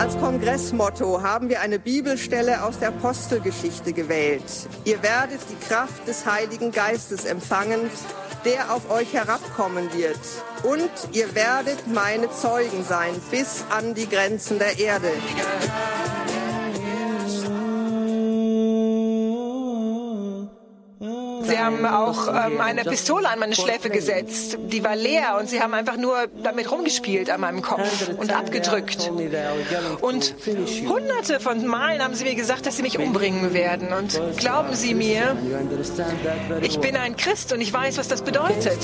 Als Kongressmotto haben wir eine Bibelstelle aus der Apostelgeschichte gewählt. Ihr werdet die Kraft des Heiligen Geistes empfangen, der auf euch herabkommen wird. Und ihr werdet meine Zeugen sein bis an die Grenzen der Erde. Sie haben auch ähm, eine Pistole an meine Schläfe gesetzt. Die war leer und sie haben einfach nur damit rumgespielt an meinem Kopf und abgedrückt. Und hunderte von Malen haben sie mir gesagt, dass sie mich umbringen werden. Und glauben Sie mir, ich bin ein Christ und ich weiß, was das bedeutet.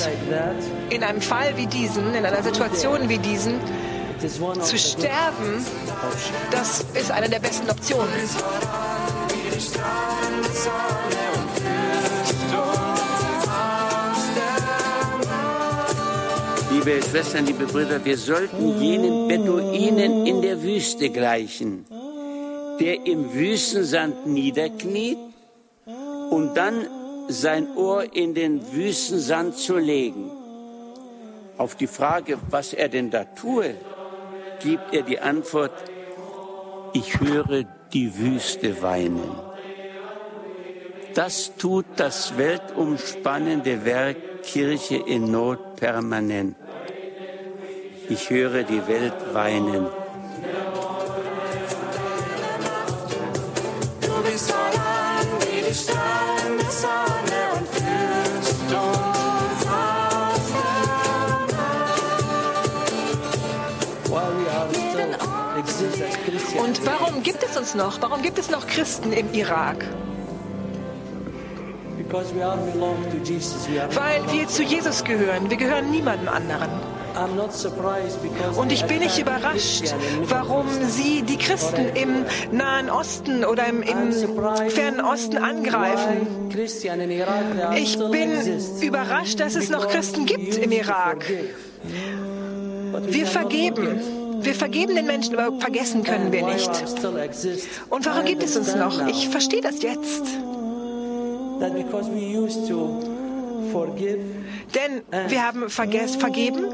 In einem Fall wie diesen, in einer Situation wie diesen, zu sterben, das ist eine der besten Optionen. Liebe Schwestern, liebe Brüder, wir sollten jenen Beduinen in der Wüste gleichen, der im Wüstensand niederkniet, um dann sein Ohr in den Wüstensand zu legen. Auf die Frage, was er denn da tue, gibt er die Antwort, ich höre die Wüste weinen. Das tut das weltumspannende Werk Kirche in Not permanent. Ich höre die Welt weinen. Du bist voran wie die strahlende Sonne und führst uns auf Und warum gibt es uns noch? Warum gibt es noch Christen im Irak? Weil wir zu Jesus gehören. Wir gehören niemandem anderen. Und ich bin nicht überrascht, warum sie die Christen im Nahen Osten oder im, im fernen Osten angreifen. Ich bin überrascht, dass es noch Christen gibt im Irak. Wir vergeben. Wir vergeben den Menschen, aber vergessen können wir nicht. Und warum gibt es uns noch? Ich verstehe das jetzt. Denn wir haben vergeben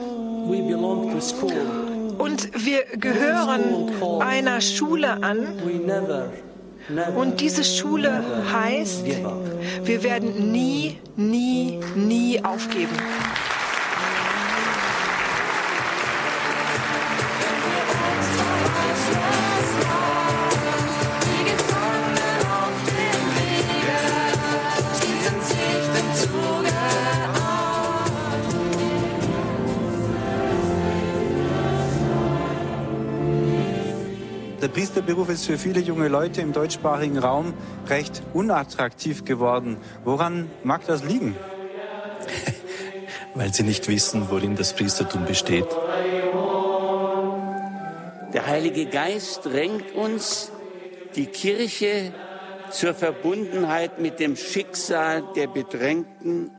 und wir gehören einer Schule an. Und diese Schule heißt, wir werden nie, nie, nie aufgeben. Priesterberuf ist für viele junge Leute im deutschsprachigen Raum recht unattraktiv geworden. Woran mag das liegen? weil sie nicht wissen, worin das Priestertum besteht. Der Heilige Geist drängt uns, die Kirche zur Verbundenheit mit dem Schicksal der Bedrängten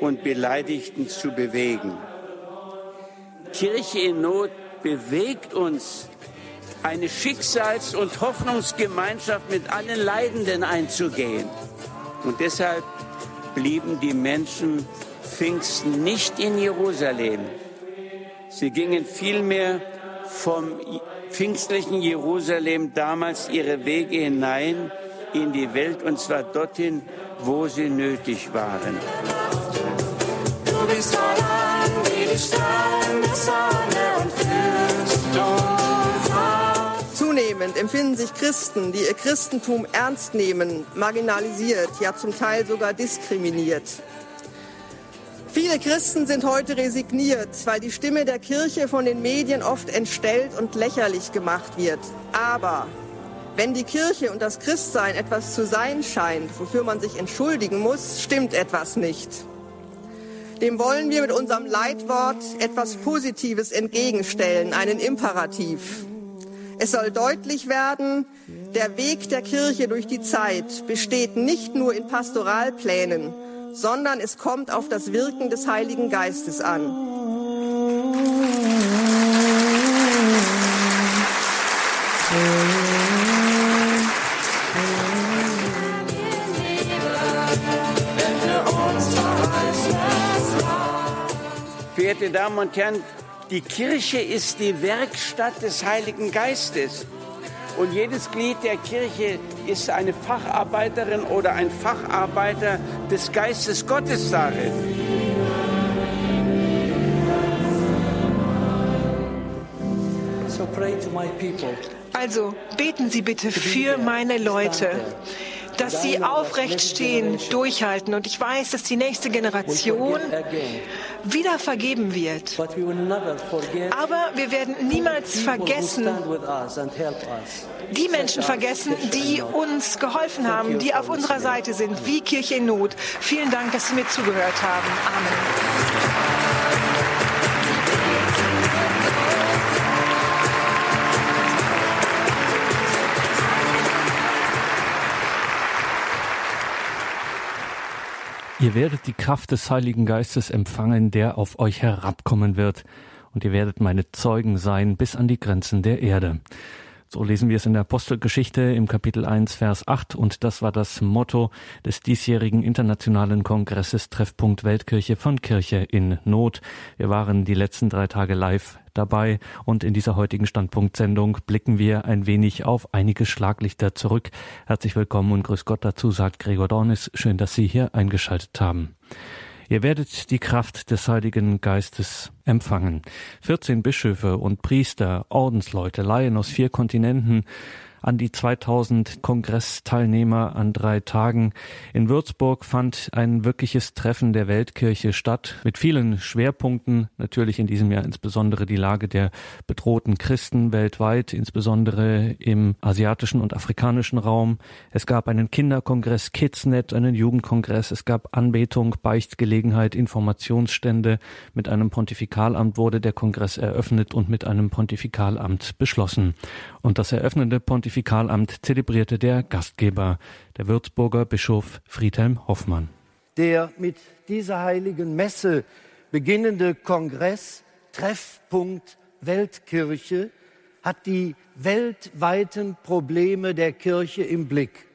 und Beleidigten zu bewegen. Kirche in Not bewegt uns, eine Schicksals- und Hoffnungsgemeinschaft mit allen Leidenden einzugehen. Und deshalb blieben die Menschen Pfingsten nicht in Jerusalem. Sie gingen vielmehr vom pfingstlichen Jerusalem damals ihre Wege hinein in die Welt und zwar dorthin, wo sie nötig waren. Du bist voran wie die strahlende Sonne und auf. Zunehmend empfinden sich Christen, die ihr Christentum ernst nehmen, marginalisiert, ja zum Teil sogar diskriminiert. Viele Christen sind heute resigniert, weil die Stimme der Kirche von den Medien oft entstellt und lächerlich gemacht wird. Aber wenn die Kirche und das Christsein etwas zu sein scheint, wofür man sich entschuldigen muss, stimmt etwas nicht. Dem wollen wir mit unserem Leitwort etwas Positives entgegenstellen, einen Imperativ. Es soll deutlich werden, der Weg der Kirche durch die Zeit besteht nicht nur in Pastoralplänen, sondern es kommt auf das Wirken des Heiligen Geistes an. Verehrte Damen und Herren, die Kirche ist die Werkstatt des Heiligen Geistes. Und jedes Glied der Kirche ist eine Facharbeiterin oder ein Facharbeiter des Geistes Gottes darin. Also beten Sie bitte für meine Leute, dass sie aufrecht stehen, durchhalten. Und ich weiß, dass die nächste Generation wieder vergeben wird. Aber wir werden niemals vergessen, die Menschen vergessen, die uns geholfen haben, die auf unserer Seite sind, wie Kirche in Not. Vielen Dank, dass Sie mir zugehört haben. Amen. Ihr werdet die Kraft des Heiligen Geistes empfangen, der auf euch herabkommen wird, und ihr werdet meine Zeugen sein bis an die Grenzen der Erde. So lesen wir es in der Apostelgeschichte im Kapitel 1, Vers 8 und das war das Motto des diesjährigen internationalen Kongresses Treffpunkt Weltkirche von Kirche in Not. Wir waren die letzten drei Tage live dabei und in dieser heutigen Standpunktsendung blicken wir ein wenig auf einige Schlaglichter zurück. Herzlich willkommen und grüß Gott dazu, sagt Gregor Dornis. Schön, dass Sie hier eingeschaltet haben. Ihr werdet die Kraft des Heiligen Geistes empfangen. 14 Bischöfe und Priester, Ordensleute, Laien aus vier Kontinenten, an die 2000 Kongressteilnehmer an drei Tagen. In Würzburg fand ein wirkliches Treffen der Weltkirche statt, mit vielen Schwerpunkten, natürlich in diesem Jahr insbesondere die Lage der bedrohten Christen weltweit, insbesondere im asiatischen und afrikanischen Raum. Es gab einen Kinderkongress Kidsnet, einen Jugendkongress, es gab Anbetung, Beichtgelegenheit, Informationsstände. Mit einem Pontifikalamt wurde der Kongress eröffnet und mit einem Pontifikalamt beschlossen. Und das eröffnende Pontifikalamt zelebrierte der Gastgeber, der Würzburger Bischof Friedhelm Hoffmann. Der mit dieser heiligen Messe beginnende Kongress Treffpunkt Weltkirche hat die weltweiten Probleme der Kirche im Blick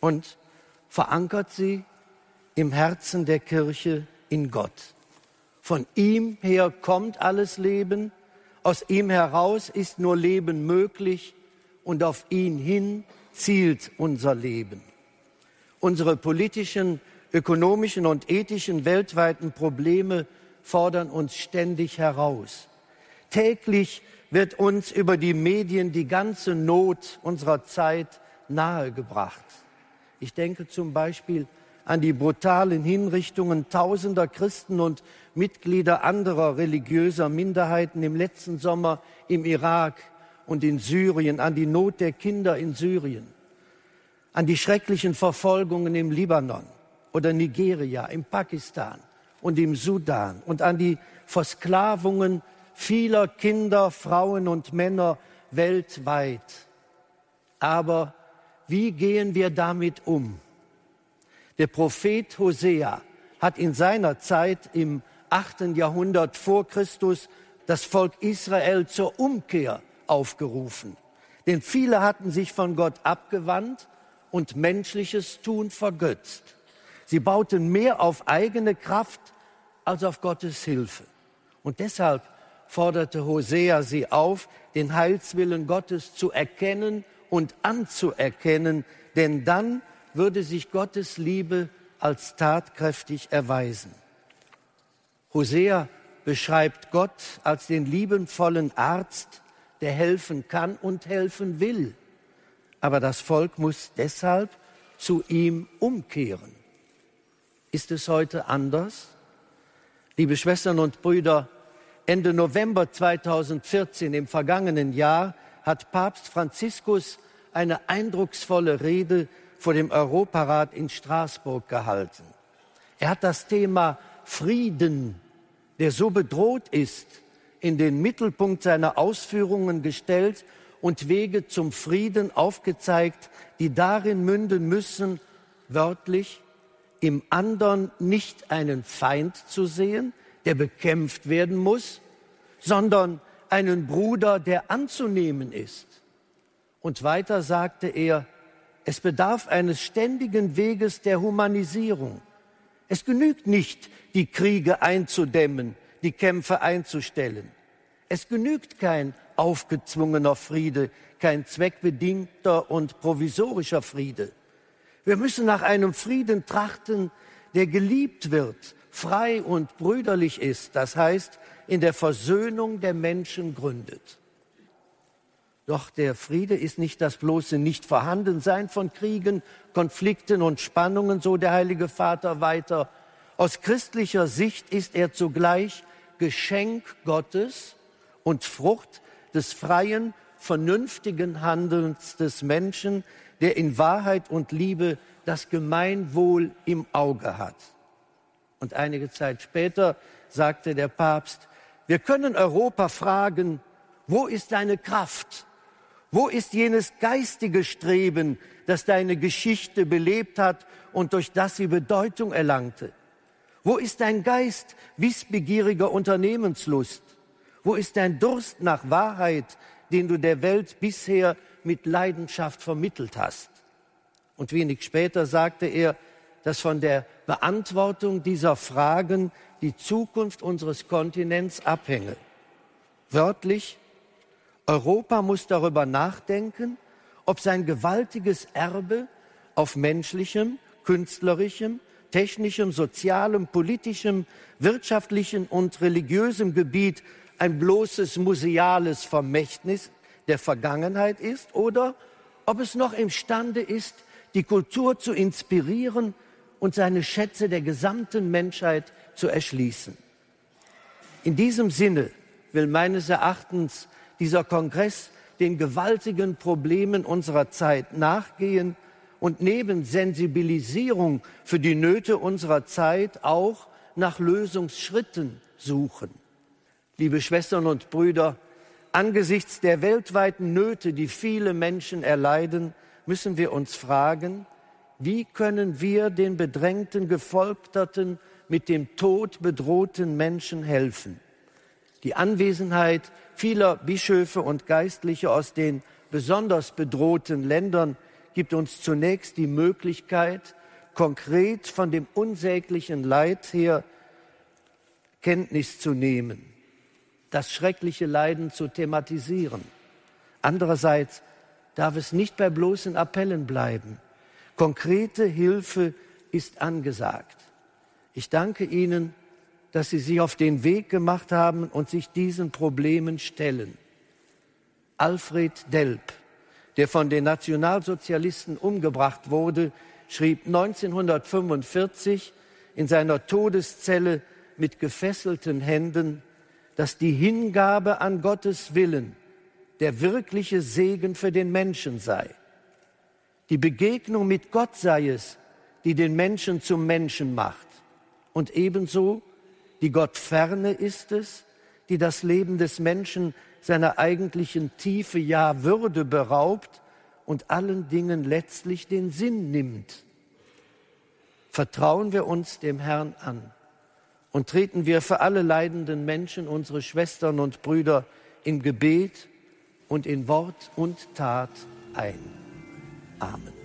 und verankert sie im Herzen der Kirche in Gott. Von ihm her kommt alles Leben, aus ihm heraus ist nur Leben möglich und auf ihn hin zielt unser Leben. Unsere politischen, ökonomischen und ethischen weltweiten Probleme fordern uns ständig heraus. Täglich wird uns über die Medien die ganze Not unserer Zeit nahegebracht. Ich denke zum Beispiel an die brutalen Hinrichtungen tausender Christen und Mitglieder anderer religiöser Minderheiten im letzten Sommer im Irak und in Syrien, an die Not der Kinder in Syrien, an die schrecklichen Verfolgungen im Libanon oder Nigeria, im Pakistan und im Sudan und an die Versklavungen vieler Kinder, Frauen und Männer weltweit. Aber wie gehen wir damit um? Der Prophet Hosea hat in seiner Zeit im achten Jahrhundert vor Christus das Volk Israel zur Umkehr aufgerufen. Denn viele hatten sich von Gott abgewandt und menschliches Tun vergötzt. Sie bauten mehr auf eigene Kraft als auf Gottes Hilfe. Und deshalb forderte Hosea sie auf, den Heilswillen Gottes zu erkennen und anzuerkennen, denn dann würde sich Gottes Liebe als tatkräftig erweisen. Hosea beschreibt Gott als den liebenvollen Arzt, der helfen kann und helfen will. Aber das Volk muss deshalb zu ihm umkehren. Ist es heute anders? Liebe Schwestern und Brüder, Ende November 2014 im vergangenen Jahr hat Papst Franziskus eine eindrucksvolle Rede vor dem Europarat in Straßburg gehalten. Er hat das Thema Frieden, der so bedroht ist, in den Mittelpunkt seiner Ausführungen gestellt und Wege zum Frieden aufgezeigt, die darin münden müssen, wörtlich im anderen nicht einen Feind zu sehen, der bekämpft werden muss, sondern einen Bruder, der anzunehmen ist. Und weiter sagte er, es bedarf eines ständigen Weges der Humanisierung. Es genügt nicht, die Kriege einzudämmen, die Kämpfe einzustellen. Es genügt kein aufgezwungener Friede, kein zweckbedingter und provisorischer Friede. Wir müssen nach einem Frieden trachten, der geliebt wird, frei und brüderlich ist, das heißt in der Versöhnung der Menschen gründet. Doch der Friede ist nicht das bloße Nichtvorhandensein von Kriegen, Konflikten und Spannungen, so der Heilige Vater weiter. Aus christlicher Sicht ist er zugleich Geschenk Gottes und Frucht des freien, vernünftigen Handelns des Menschen, der in Wahrheit und Liebe das Gemeinwohl im Auge hat. Und einige Zeit später sagte der Papst, wir können Europa fragen, wo ist deine Kraft? Wo ist jenes geistige Streben, das deine Geschichte belebt hat und durch das sie Bedeutung erlangte? Wo ist dein Geist wissbegieriger Unternehmenslust? Wo ist dein Durst nach Wahrheit, den du der Welt bisher mit Leidenschaft vermittelt hast? Und wenig später sagte er, dass von der Beantwortung dieser Fragen die Zukunft unseres Kontinents abhänge. Wörtlich, Europa muss darüber nachdenken, ob sein gewaltiges Erbe auf menschlichem, künstlerischem, technischem, sozialem, politischem, wirtschaftlichem und religiösem Gebiet ein bloßes museales Vermächtnis der Vergangenheit ist oder ob es noch imstande ist, die Kultur zu inspirieren und seine Schätze der gesamten Menschheit zu erschließen. In diesem Sinne will meines Erachtens dieser Kongress den gewaltigen Problemen unserer Zeit nachgehen und neben Sensibilisierung für die Nöte unserer Zeit auch nach Lösungsschritten suchen. Liebe Schwestern und Brüder, angesichts der weltweiten Nöte, die viele Menschen erleiden, müssen wir uns fragen, wie können wir den bedrängten, gefolterten, mit dem Tod bedrohten Menschen helfen? Die Anwesenheit vieler Bischöfe und Geistliche aus den besonders bedrohten Ländern gibt uns zunächst die Möglichkeit, konkret von dem unsäglichen Leid her Kenntnis zu nehmen, das schreckliche Leiden zu thematisieren. Andererseits darf es nicht bei bloßen Appellen bleiben. Konkrete Hilfe ist angesagt. Ich danke Ihnen, dass Sie sich auf den Weg gemacht haben und sich diesen Problemen stellen. Alfred Delp, der von den Nationalsozialisten umgebracht wurde, schrieb 1945 in seiner Todeszelle mit gefesselten Händen, dass die Hingabe an Gottes Willen der wirkliche Segen für den Menschen sei. Die Begegnung mit Gott sei es, die den Menschen zum Menschen macht. Und ebenso die Gottferne ist es, die das Leben des Menschen seiner eigentlichen Tiefe, ja Würde beraubt und allen Dingen letztlich den Sinn nimmt. Vertrauen wir uns dem Herrn an und treten wir für alle leidenden Menschen, unsere Schwestern und Brüder, im Gebet und in Wort und Tat ein. Amen.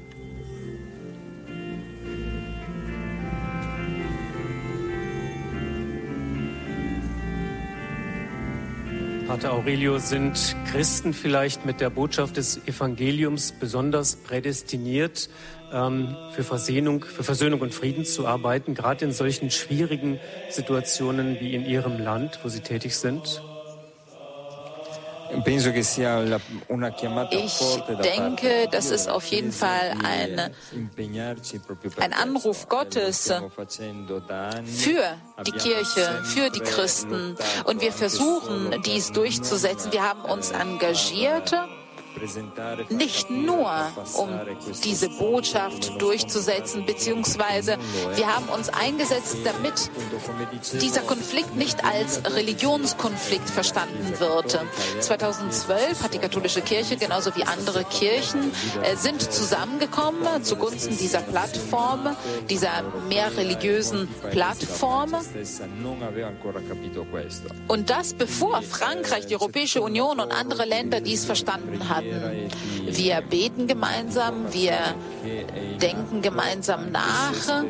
Pater Aurelio, sind Christen vielleicht mit der Botschaft des Evangeliums besonders prädestiniert, ähm, für, Versöhnung, für Versöhnung und Frieden zu arbeiten, gerade in solchen schwierigen Situationen wie in Ihrem Land, wo Sie tätig sind? Ich denke, das ist auf jeden Fall ein, ein Anruf Gottes für die Kirche, für die Christen. Und wir versuchen, dies durchzusetzen. Wir haben uns engagiert nicht nur, um diese Botschaft durchzusetzen, beziehungsweise wir haben uns eingesetzt, damit dieser Konflikt nicht als Religionskonflikt verstanden wird. 2012 hat die katholische Kirche genauso wie andere Kirchen äh, sind zusammengekommen zugunsten dieser Plattform, dieser mehr religiösen Plattform. Und das bevor Frankreich, die Europäische Union und andere Länder dies verstanden hat. Wir beten gemeinsam, wir denken gemeinsam nach,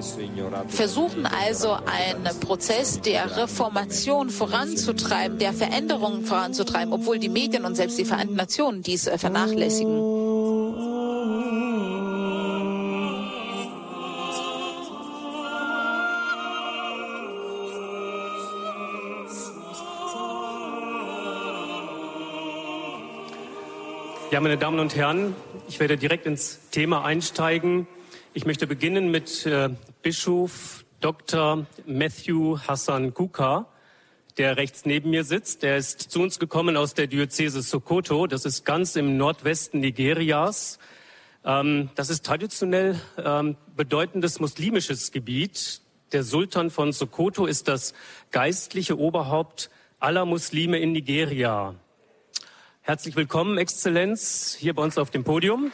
versuchen also einen Prozess der Reformation voranzutreiben, der Veränderungen voranzutreiben, obwohl die Medien und selbst die Vereinten Nationen dies äh, vernachlässigen. Ja, meine Damen und Herren, ich werde direkt ins Thema einsteigen. Ich möchte beginnen mit äh, Bischof Dr. Matthew Hassan Kuka, der rechts neben mir sitzt. Der ist zu uns gekommen aus der Diözese Sokoto. Das ist ganz im Nordwesten Nigerias. Ähm, das ist traditionell ähm, bedeutendes muslimisches Gebiet. Der Sultan von Sokoto ist das geistliche Oberhaupt aller Muslime in Nigeria. Herzlich willkommen, Exzellenz, hier bei uns auf dem Podium.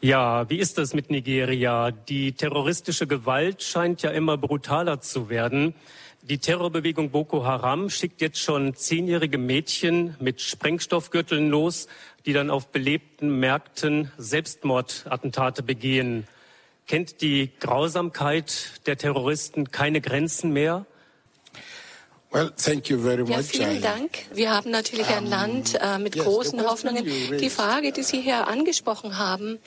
Ja, wie ist das mit Nigeria? Die terroristische Gewalt scheint ja immer brutaler zu werden. Die Terrorbewegung Boko Haram schickt jetzt schon zehnjährige Mädchen mit Sprengstoffgürteln los, die dann auf belebten Märkten Selbstmordattentate begehen. Kennt die Grausamkeit der Terroristen keine Grenzen mehr? Well, thank you very much. Ja, vielen Dank. Wir haben natürlich ein Land äh, mit großen Hoffnungen. Die Frage, die Sie hier angesprochen haben,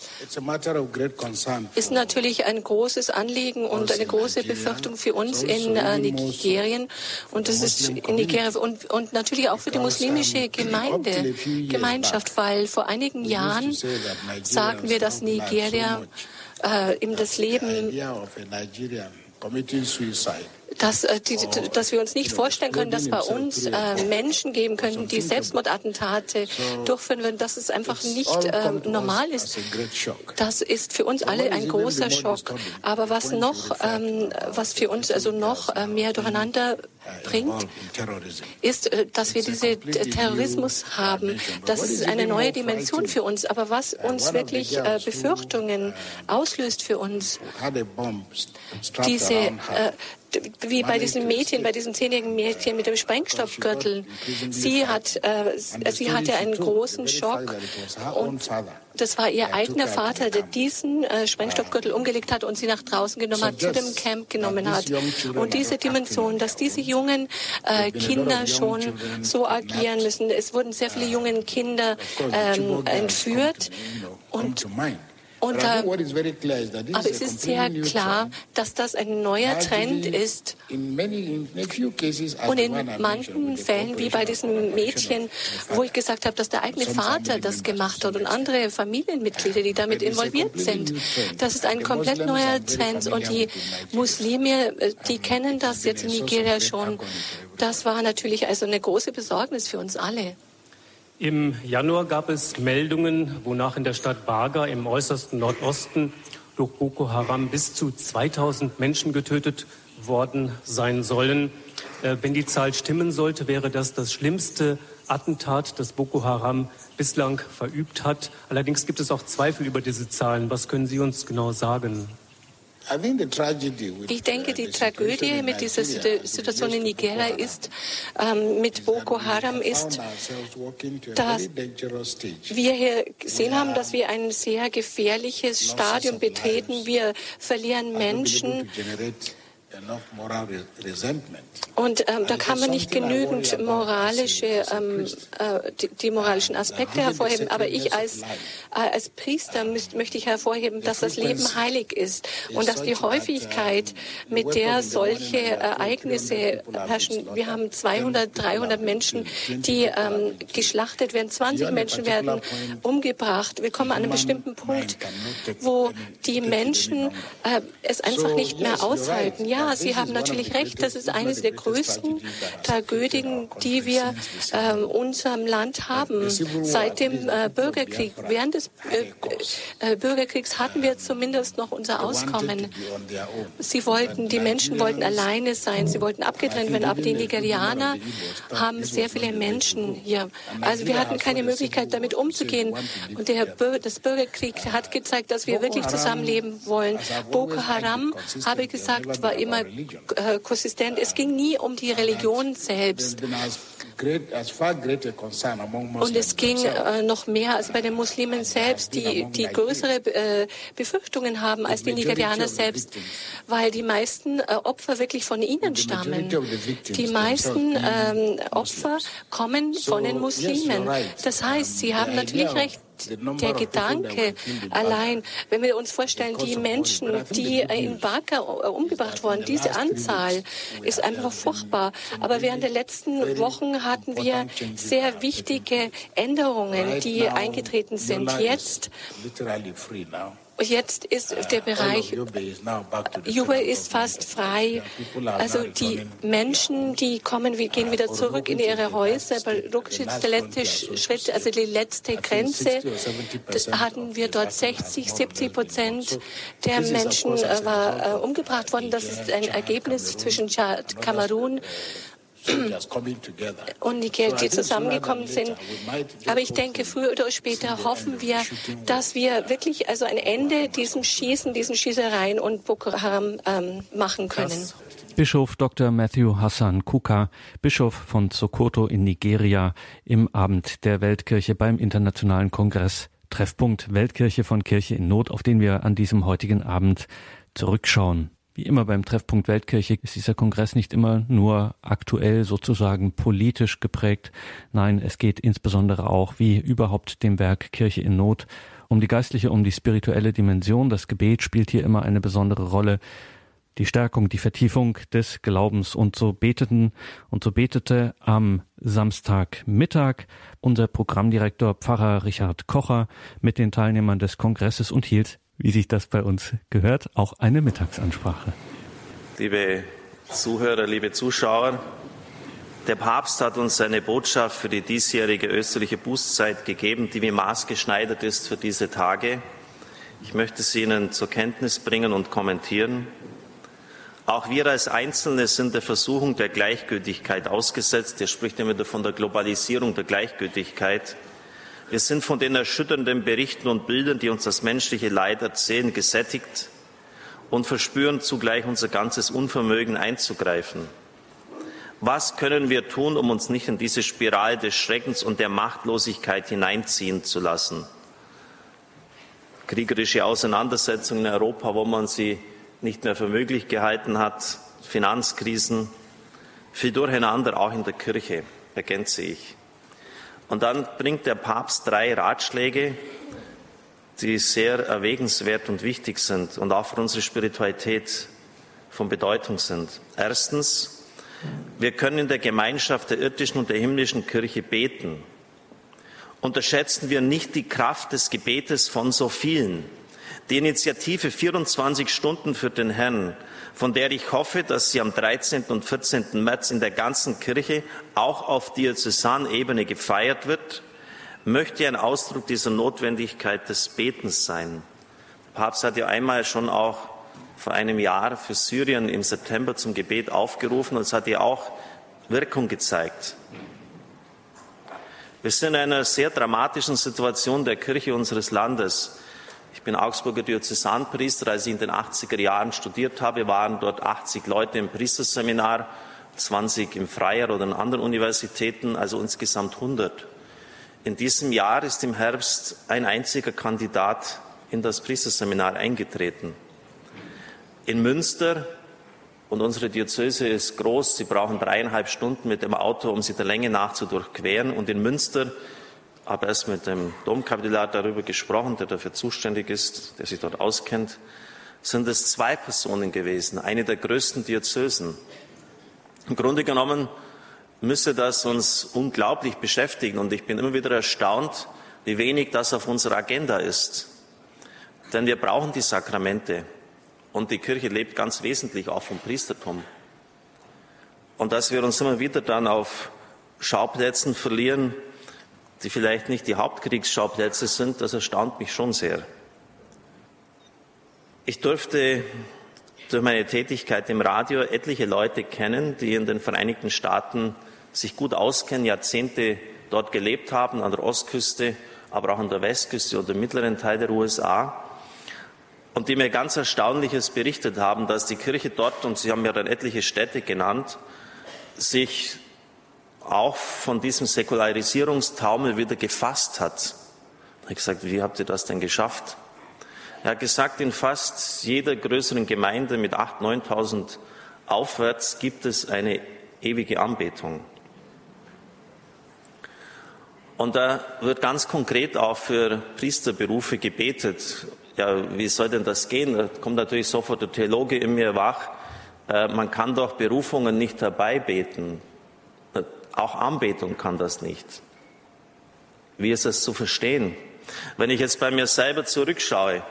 ist natürlich ein großes Anliegen und eine große Befürchtung für uns in äh, Nigerien und das ist in Nigeria und, und natürlich auch für die muslimische Gemeinde, Gemeinschaft, weil vor einigen Jahren sagten wir, dass Nigeria äh, ihm das Leben dass, äh, die, dass wir uns nicht vorstellen können, dass bei uns äh, Menschen geben können, die Selbstmordattentate durchführen würden, dass es einfach nicht äh, normal ist. Das ist für uns alle ein großer Schock. Aber was noch, ähm, was für uns also noch äh, mehr durcheinander bringt, ist, äh, dass wir diesen Terrorismus haben. Das ist eine neue Dimension für uns. Aber was uns wirklich äh, Befürchtungen auslöst für uns, diese, äh, wie bei diesem Mädchen, bei diesem zehnjährigen Mädchen mit dem Sprengstoffgürtel. Sie hat, äh, sie hatte einen großen Schock und das war ihr eigener Vater, der diesen äh, Sprengstoffgürtel umgelegt hat und sie nach draußen genommen hat, zu dem Camp genommen hat. Und diese Dimension, dass diese jungen äh, Kinder schon so agieren müssen. Es wurden sehr viele junge Kinder ähm, entführt und und, äh, aber es ist sehr klar, dass das ein neuer Trend ist. Und in manchen Fällen, wie bei diesem Mädchen, wo ich gesagt habe, dass der eigene Vater das gemacht hat und andere Familienmitglieder, die damit involviert sind, das ist ein komplett neuer Trend. Und die Muslime, äh, die kennen das jetzt in Nigeria schon. Das war natürlich also eine große Besorgnis für uns alle. Im Januar gab es Meldungen, wonach in der Stadt Baga im äußersten Nordosten durch Boko Haram bis zu 2000 Menschen getötet worden sein sollen. Äh, wenn die Zahl stimmen sollte, wäre das das schlimmste Attentat, das Boko Haram bislang verübt hat. Allerdings gibt es auch Zweifel über diese Zahlen. Was können Sie uns genau sagen? Ich denke, die Tragödie mit dieser Situation in Nigeria ist, ähm, mit Boko Haram ist, dass wir hier gesehen haben, dass wir ein sehr gefährliches Stadium betreten. Wir verlieren Menschen und ähm, da kann man nicht genügend moralische, ähm, äh, die, die, moralischen Aspekte hervorheben. Aber ich als, äh, als Priester müsst, möchte ich hervorheben, dass das Leben heilig ist und dass die Häufigkeit, mit der solche Ereignisse herrschen, wir haben 200, 300 Menschen, die ähm, geschlachtet werden, 20 Menschen werden umgebracht. Wir kommen an einen bestimmten Punkt, wo die Menschen äh, es einfach nicht mehr aushalten. Ja, Sie haben natürlich recht, das ist eines der größten Tragödien, die wir äh, unserem Land haben. Seit dem äh, Bürgerkrieg, während des äh, äh, Bürgerkriegs hatten wir zumindest noch unser Auskommen. Sie wollten, die Menschen wollten alleine sein, sie wollten abgetrennt werden, aber die Nigerianer haben sehr viele Menschen hier. Also wir hatten keine Möglichkeit, damit umzugehen. Und der, das Bürgerkrieg hat gezeigt, dass wir wirklich zusammenleben wollen. Boko Haram, habe ich gesagt, war immer äh, konsistent. Es ging nie um die Religion selbst. Und es ging äh, noch mehr als bei den Muslimen selbst, die, die größere äh, Befürchtungen haben als die Nigerianer selbst, weil die meisten äh, Opfer wirklich von ihnen stammen. Die meisten ähm, Opfer kommen von den Muslimen. Das heißt, sie haben natürlich recht, der Gedanke allein, wenn wir uns vorstellen, die Menschen, die in Baka umgebracht wurden, diese Anzahl ist einfach furchtbar. Aber während der letzten Wochen hatten wir sehr wichtige Änderungen, die eingetreten sind. Jetzt Jetzt ist der Bereich, Jubel ist fast frei. Also die Menschen, die kommen, gehen wieder zurück in ihre Häuser. Aber Rukschitz, der letzte Schritt, also die letzte Grenze, hatten wir dort 60, 70 Prozent der Menschen war äh, umgebracht worden. Das ist ein Ergebnis zwischen Tschad, Kamerun und Niger, die zusammengekommen sind. Aber ich denke, früher oder später hoffen wir, dass wir wirklich also ein Ende diesem Schießen, diesen Schießereien und Boko Haram ähm, machen können. Bischof Dr. Matthew Hassan Kuka, Bischof von Sokoto in Nigeria, im Abend der Weltkirche beim Internationalen Kongress Treffpunkt Weltkirche von Kirche in Not, auf den wir an diesem heutigen Abend zurückschauen. Wie immer beim Treffpunkt Weltkirche ist dieser Kongress nicht immer nur aktuell sozusagen politisch geprägt. Nein, es geht insbesondere auch, wie überhaupt dem Werk Kirche in Not, um die geistliche, um die spirituelle Dimension. Das Gebet spielt hier immer eine besondere Rolle. Die Stärkung, die Vertiefung des Glaubens. Und so beteten und so betete am Samstagmittag unser Programmdirektor Pfarrer Richard Kocher mit den Teilnehmern des Kongresses und hielt wie sich das bei uns gehört, auch eine Mittagsansprache. Liebe Zuhörer, liebe Zuschauer, der Papst hat uns seine Botschaft für die diesjährige österliche Bußzeit gegeben, die wie maßgeschneidert ist für diese Tage. Ich möchte sie Ihnen zur Kenntnis bringen und kommentieren. Auch wir als Einzelne sind der Versuchung der Gleichgültigkeit ausgesetzt. Er spricht immer von der Globalisierung der Gleichgültigkeit. Wir sind von den erschütternden Berichten und Bildern, die uns das menschliche Leid erzählen, gesättigt und verspüren zugleich unser ganzes Unvermögen einzugreifen. Was können wir tun, um uns nicht in diese Spirale des Schreckens und der Machtlosigkeit hineinziehen zu lassen? Kriegerische Auseinandersetzungen in Europa, wo man sie nicht mehr für möglich gehalten hat, Finanzkrisen, viel durcheinander auch in der Kirche, ergänze ich. Und dann bringt der Papst drei Ratschläge, die sehr erwägenswert und wichtig sind und auch für unsere Spiritualität von Bedeutung sind. Erstens, wir können in der Gemeinschaft der irdischen und der himmlischen Kirche beten. Unterschätzen wir nicht die Kraft des Gebetes von so vielen. Die Initiative 24 Stunden für den Herrn von der ich hoffe, dass sie am 13. und 14. März in der ganzen Kirche auch auf Diözesanebene gefeiert wird, möchte ein Ausdruck dieser Notwendigkeit des Betens sein. Der Papst hat ja einmal schon auch vor einem Jahr für Syrien im September zum Gebet aufgerufen und es hat ja auch Wirkung gezeigt. Wir sind in einer sehr dramatischen Situation der Kirche unseres Landes. Ich bin Augsburger Diözesanpriester. Als ich in den 80er Jahren studiert habe, waren dort 80 Leute im Priesterseminar, 20 im Freier oder in anderen Universitäten, also insgesamt 100. In diesem Jahr ist im Herbst ein einziger Kandidat in das Priesterseminar eingetreten. In Münster, und unsere Diözese ist groß, Sie brauchen dreieinhalb Stunden mit dem Auto, um sie der Länge nach zu durchqueren. Und in Münster habe erst mit dem Domkapitular darüber gesprochen, der dafür zuständig ist, der sich dort auskennt, sind es zwei Personen gewesen, eine der größten Diözesen. Im Grunde genommen müsste das uns unglaublich beschäftigen und ich bin immer wieder erstaunt, wie wenig das auf unserer Agenda ist. Denn wir brauchen die Sakramente und die Kirche lebt ganz wesentlich auch vom Priestertum. Und dass wir uns immer wieder dann auf Schauplätzen verlieren, die vielleicht nicht die Hauptkriegsschauplätze sind, das erstaunt mich schon sehr. Ich durfte durch meine Tätigkeit im Radio etliche Leute kennen, die in den Vereinigten Staaten sich gut auskennen, Jahrzehnte dort gelebt haben, an der Ostküste, aber auch an der Westküste oder im mittleren Teil der USA. Und die mir ganz Erstaunliches berichtet haben, dass die Kirche dort, und Sie haben ja dann etliche Städte genannt, sich auch von diesem Säkularisierungstaumel wieder gefasst hat. Ich habe gesagt, wie habt ihr das denn geschafft? Er hat gesagt, in fast jeder größeren Gemeinde mit 8.000, 9.000 aufwärts gibt es eine ewige Anbetung. Und da wird ganz konkret auch für Priesterberufe gebetet. Ja, wie soll denn das gehen? Da kommt natürlich sofort der Theologe in mir wach. Äh, man kann doch Berufungen nicht herbeibeten. Auch Anbetung kann das nicht. Wie ist das zu verstehen? Wenn ich jetzt bei mir selber zurückschaue,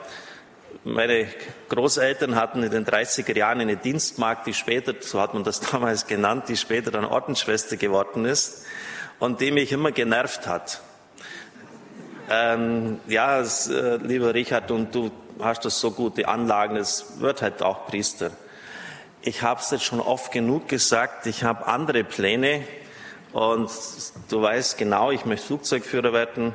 meine Großeltern hatten in den 30er Jahren eine Dienstmagd, die später, so hat man das damals genannt, die später dann Ordensschwester geworden ist und die mich immer genervt hat. Ähm, ja, es, äh, lieber Richard, und du hast das so gute Anlagen, es wird halt auch Priester. Ich habe es jetzt schon oft genug gesagt, ich habe andere Pläne und du weißt genau, ich möchte Flugzeugführer werden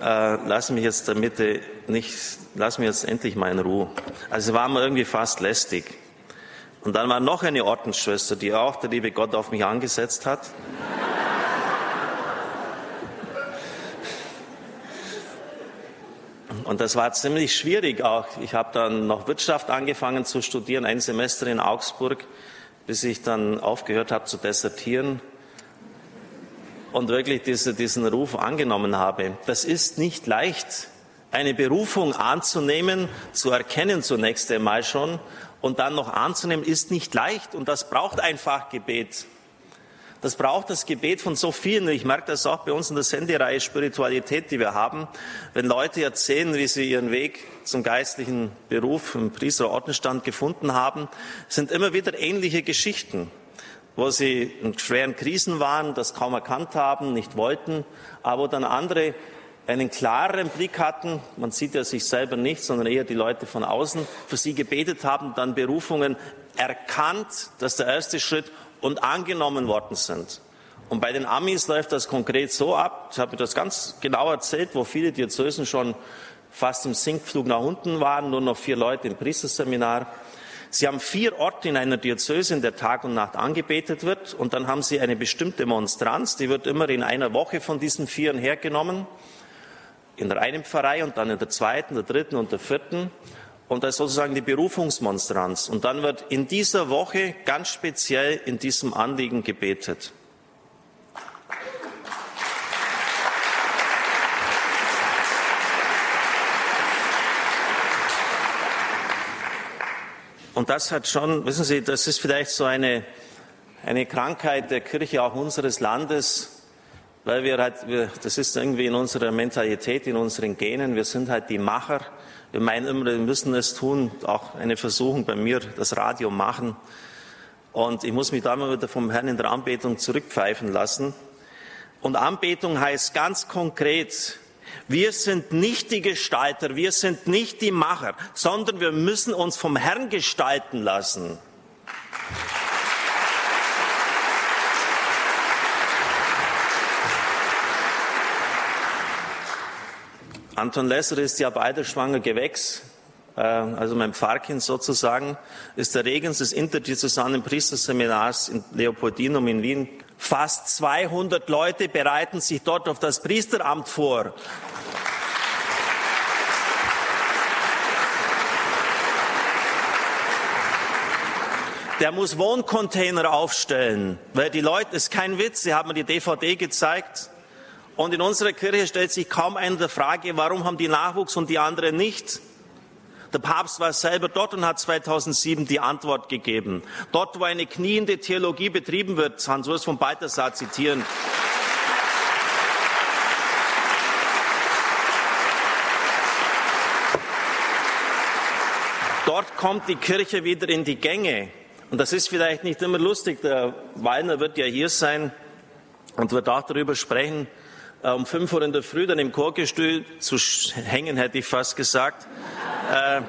äh, lass mich jetzt damit nicht, lass mich jetzt endlich mal in Ruhe. Also war mir irgendwie fast lästig. Und dann war noch eine Ordensschwester, die auch der liebe Gott auf mich angesetzt hat. Und das war ziemlich schwierig auch. Ich habe dann noch Wirtschaft angefangen zu studieren, ein Semester in Augsburg, bis ich dann aufgehört habe zu desertieren und wirklich diese, diesen Ruf angenommen habe. Das ist nicht leicht, eine Berufung anzunehmen, zu erkennen zunächst einmal schon und dann noch anzunehmen, ist nicht leicht und das braucht einfach Gebet. Das braucht das Gebet von so vielen. Ich merke das auch bei uns in der Sendereihe Spiritualität, die wir haben. Wenn Leute erzählen, wie sie ihren Weg zum geistlichen Beruf im Priester Ordnungsstand gefunden haben, sind immer wieder ähnliche Geschichten wo sie in schweren Krisen waren, das kaum erkannt haben, nicht wollten, aber wo dann andere einen klareren Blick hatten, man sieht ja sich selber nicht, sondern eher die Leute von außen, für sie gebetet haben, dann Berufungen erkannt, dass der erste Schritt und angenommen worden sind. Und bei den Amis läuft das konkret so ab, ich habe das ganz genau erzählt, wo viele Diözesen schon fast im Sinkflug nach unten waren, nur noch vier Leute im Priesterseminar. Sie haben vier Orte in einer Diözese, in der Tag und Nacht angebetet wird. Und dann haben Sie eine bestimmte Monstranz, die wird immer in einer Woche von diesen Vieren hergenommen. In der einen Pfarrei und dann in der zweiten, der dritten und der vierten. Und das ist sozusagen die Berufungsmonstranz. Und dann wird in dieser Woche ganz speziell in diesem Anliegen gebetet. Und das hat schon, wissen Sie, das ist vielleicht so eine, eine Krankheit der Kirche auch unseres Landes, weil wir halt, wir, das ist irgendwie in unserer Mentalität, in unseren Genen, wir sind halt die Macher. Wir meinen immer, wir müssen es tun, auch eine Versuchung bei mir, das Radio machen. Und ich muss mich da mal wieder vom Herrn in der Anbetung zurückpfeifen lassen. Und Anbetung heißt ganz konkret, wir sind nicht die Gestalter, wir sind nicht die Macher, sondern wir müssen uns vom Herrn gestalten lassen. Anton Lesser ist ja beider schwanger Gewächs, äh, also mein Pfarrkind sozusagen, ist der Regens des interdiözesanen Priesterseminars in Leopoldinum in Wien. Fast 200 Leute bereiten sich dort auf das Priesteramt vor. Der muss Wohncontainer aufstellen, weil die Leute, ist kein Witz, sie haben mir die DVD gezeigt. Und in unserer Kirche stellt sich kaum einer der Frage, warum haben die Nachwuchs und die anderen nicht? Der Papst war selber dort und hat 2007 die Antwort gegeben. Dort, wo eine kniende Theologie betrieben wird, Hans-Urs von Balthasar zitieren. Dort kommt die Kirche wieder in die Gänge. Und das ist vielleicht nicht immer lustig. Der Wallner wird ja hier sein und wird auch darüber sprechen, äh, um 5 Uhr in der Früh dann im Chorgestühl zu hängen, hätte ich fast gesagt. Äh,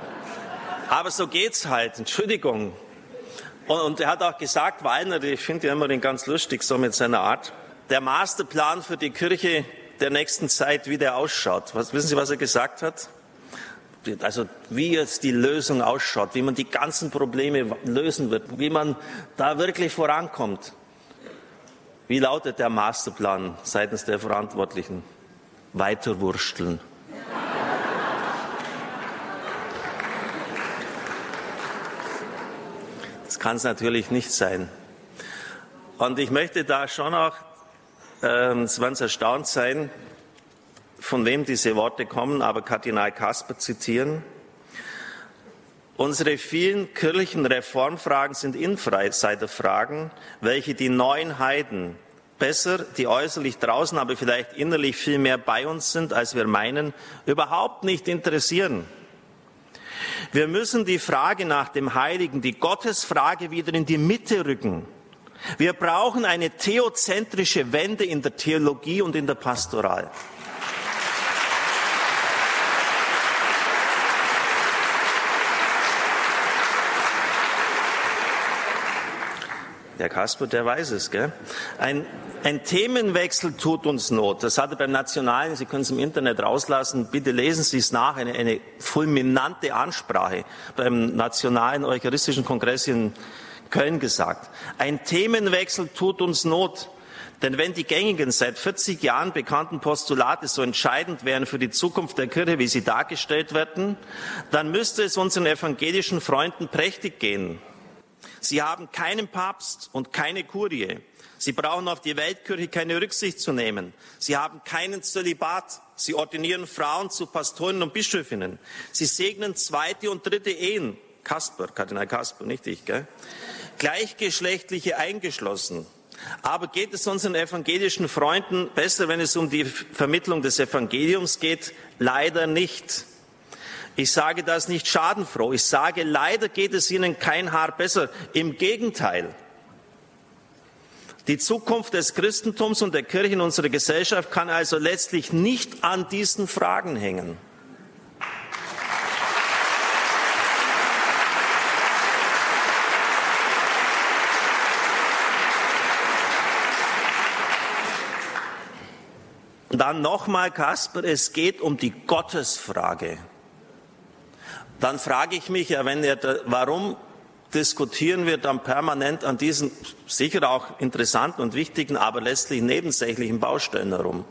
aber so geht's halt. Entschuldigung. Und, und er hat auch gesagt, Wallner, ich finde ja immer den ganz lustig, so mit seiner Art, der Masterplan für die Kirche der nächsten Zeit, wie der ausschaut. Was, wissen Sie, was er gesagt hat? Also wie jetzt die Lösung ausschaut, wie man die ganzen Probleme lösen wird, wie man da wirklich vorankommt. Wie lautet der Masterplan seitens der Verantwortlichen? Weiterwursteln. Das kann es natürlich nicht sein. Und ich möchte da schon auch ähm, Sie werden erstaunt sein, von wem diese Worte kommen, aber Kardinal Kasper zitieren. Unsere vielen kirchlichen Reformfragen sind Insiderfragen, welche die neuen Heiden besser, die äußerlich draußen, aber vielleicht innerlich viel mehr bei uns sind, als wir meinen, überhaupt nicht interessieren. Wir müssen die Frage nach dem Heiligen, die Gottesfrage wieder in die Mitte rücken. Wir brauchen eine theozentrische Wende in der Theologie und in der Pastoral. Der Kasper, der weiß es, gell? Ein, ein Themenwechsel tut uns Not. Das hat er beim Nationalen, Sie können es im Internet rauslassen, bitte lesen Sie es nach, eine, eine fulminante Ansprache beim Nationalen Eucharistischen Kongress in Köln gesagt. Ein Themenwechsel tut uns Not. Denn wenn die gängigen, seit 40 Jahren bekannten Postulate so entscheidend wären für die Zukunft der Kirche, wie sie dargestellt werden, dann müsste es unseren evangelischen Freunden prächtig gehen. Sie haben keinen Papst und keine Kurie. Sie brauchen auf die Weltkirche keine Rücksicht zu nehmen. Sie haben keinen Zölibat. Sie ordinieren Frauen zu Pastoren und Bischöfinnen. Sie segnen zweite und dritte Ehen. Kasper, Kardinal Kasper, nicht ich, gell? Gleichgeschlechtliche eingeschlossen. Aber geht es unseren evangelischen Freunden besser, wenn es um die Vermittlung des Evangeliums geht? Leider nicht. Ich sage das nicht schadenfroh. Ich sage, leider geht es ihnen kein Haar besser. Im Gegenteil. Die Zukunft des Christentums und der Kirche in unserer Gesellschaft kann also letztlich nicht an diesen Fragen hängen. Dann nochmal, Kasper, es geht um die Gottesfrage. Dann frage ich mich wenn er, warum diskutieren wir dann permanent an diesen sicher auch interessanten und wichtigen, aber letztlich nebensächlichen Baustellen herum?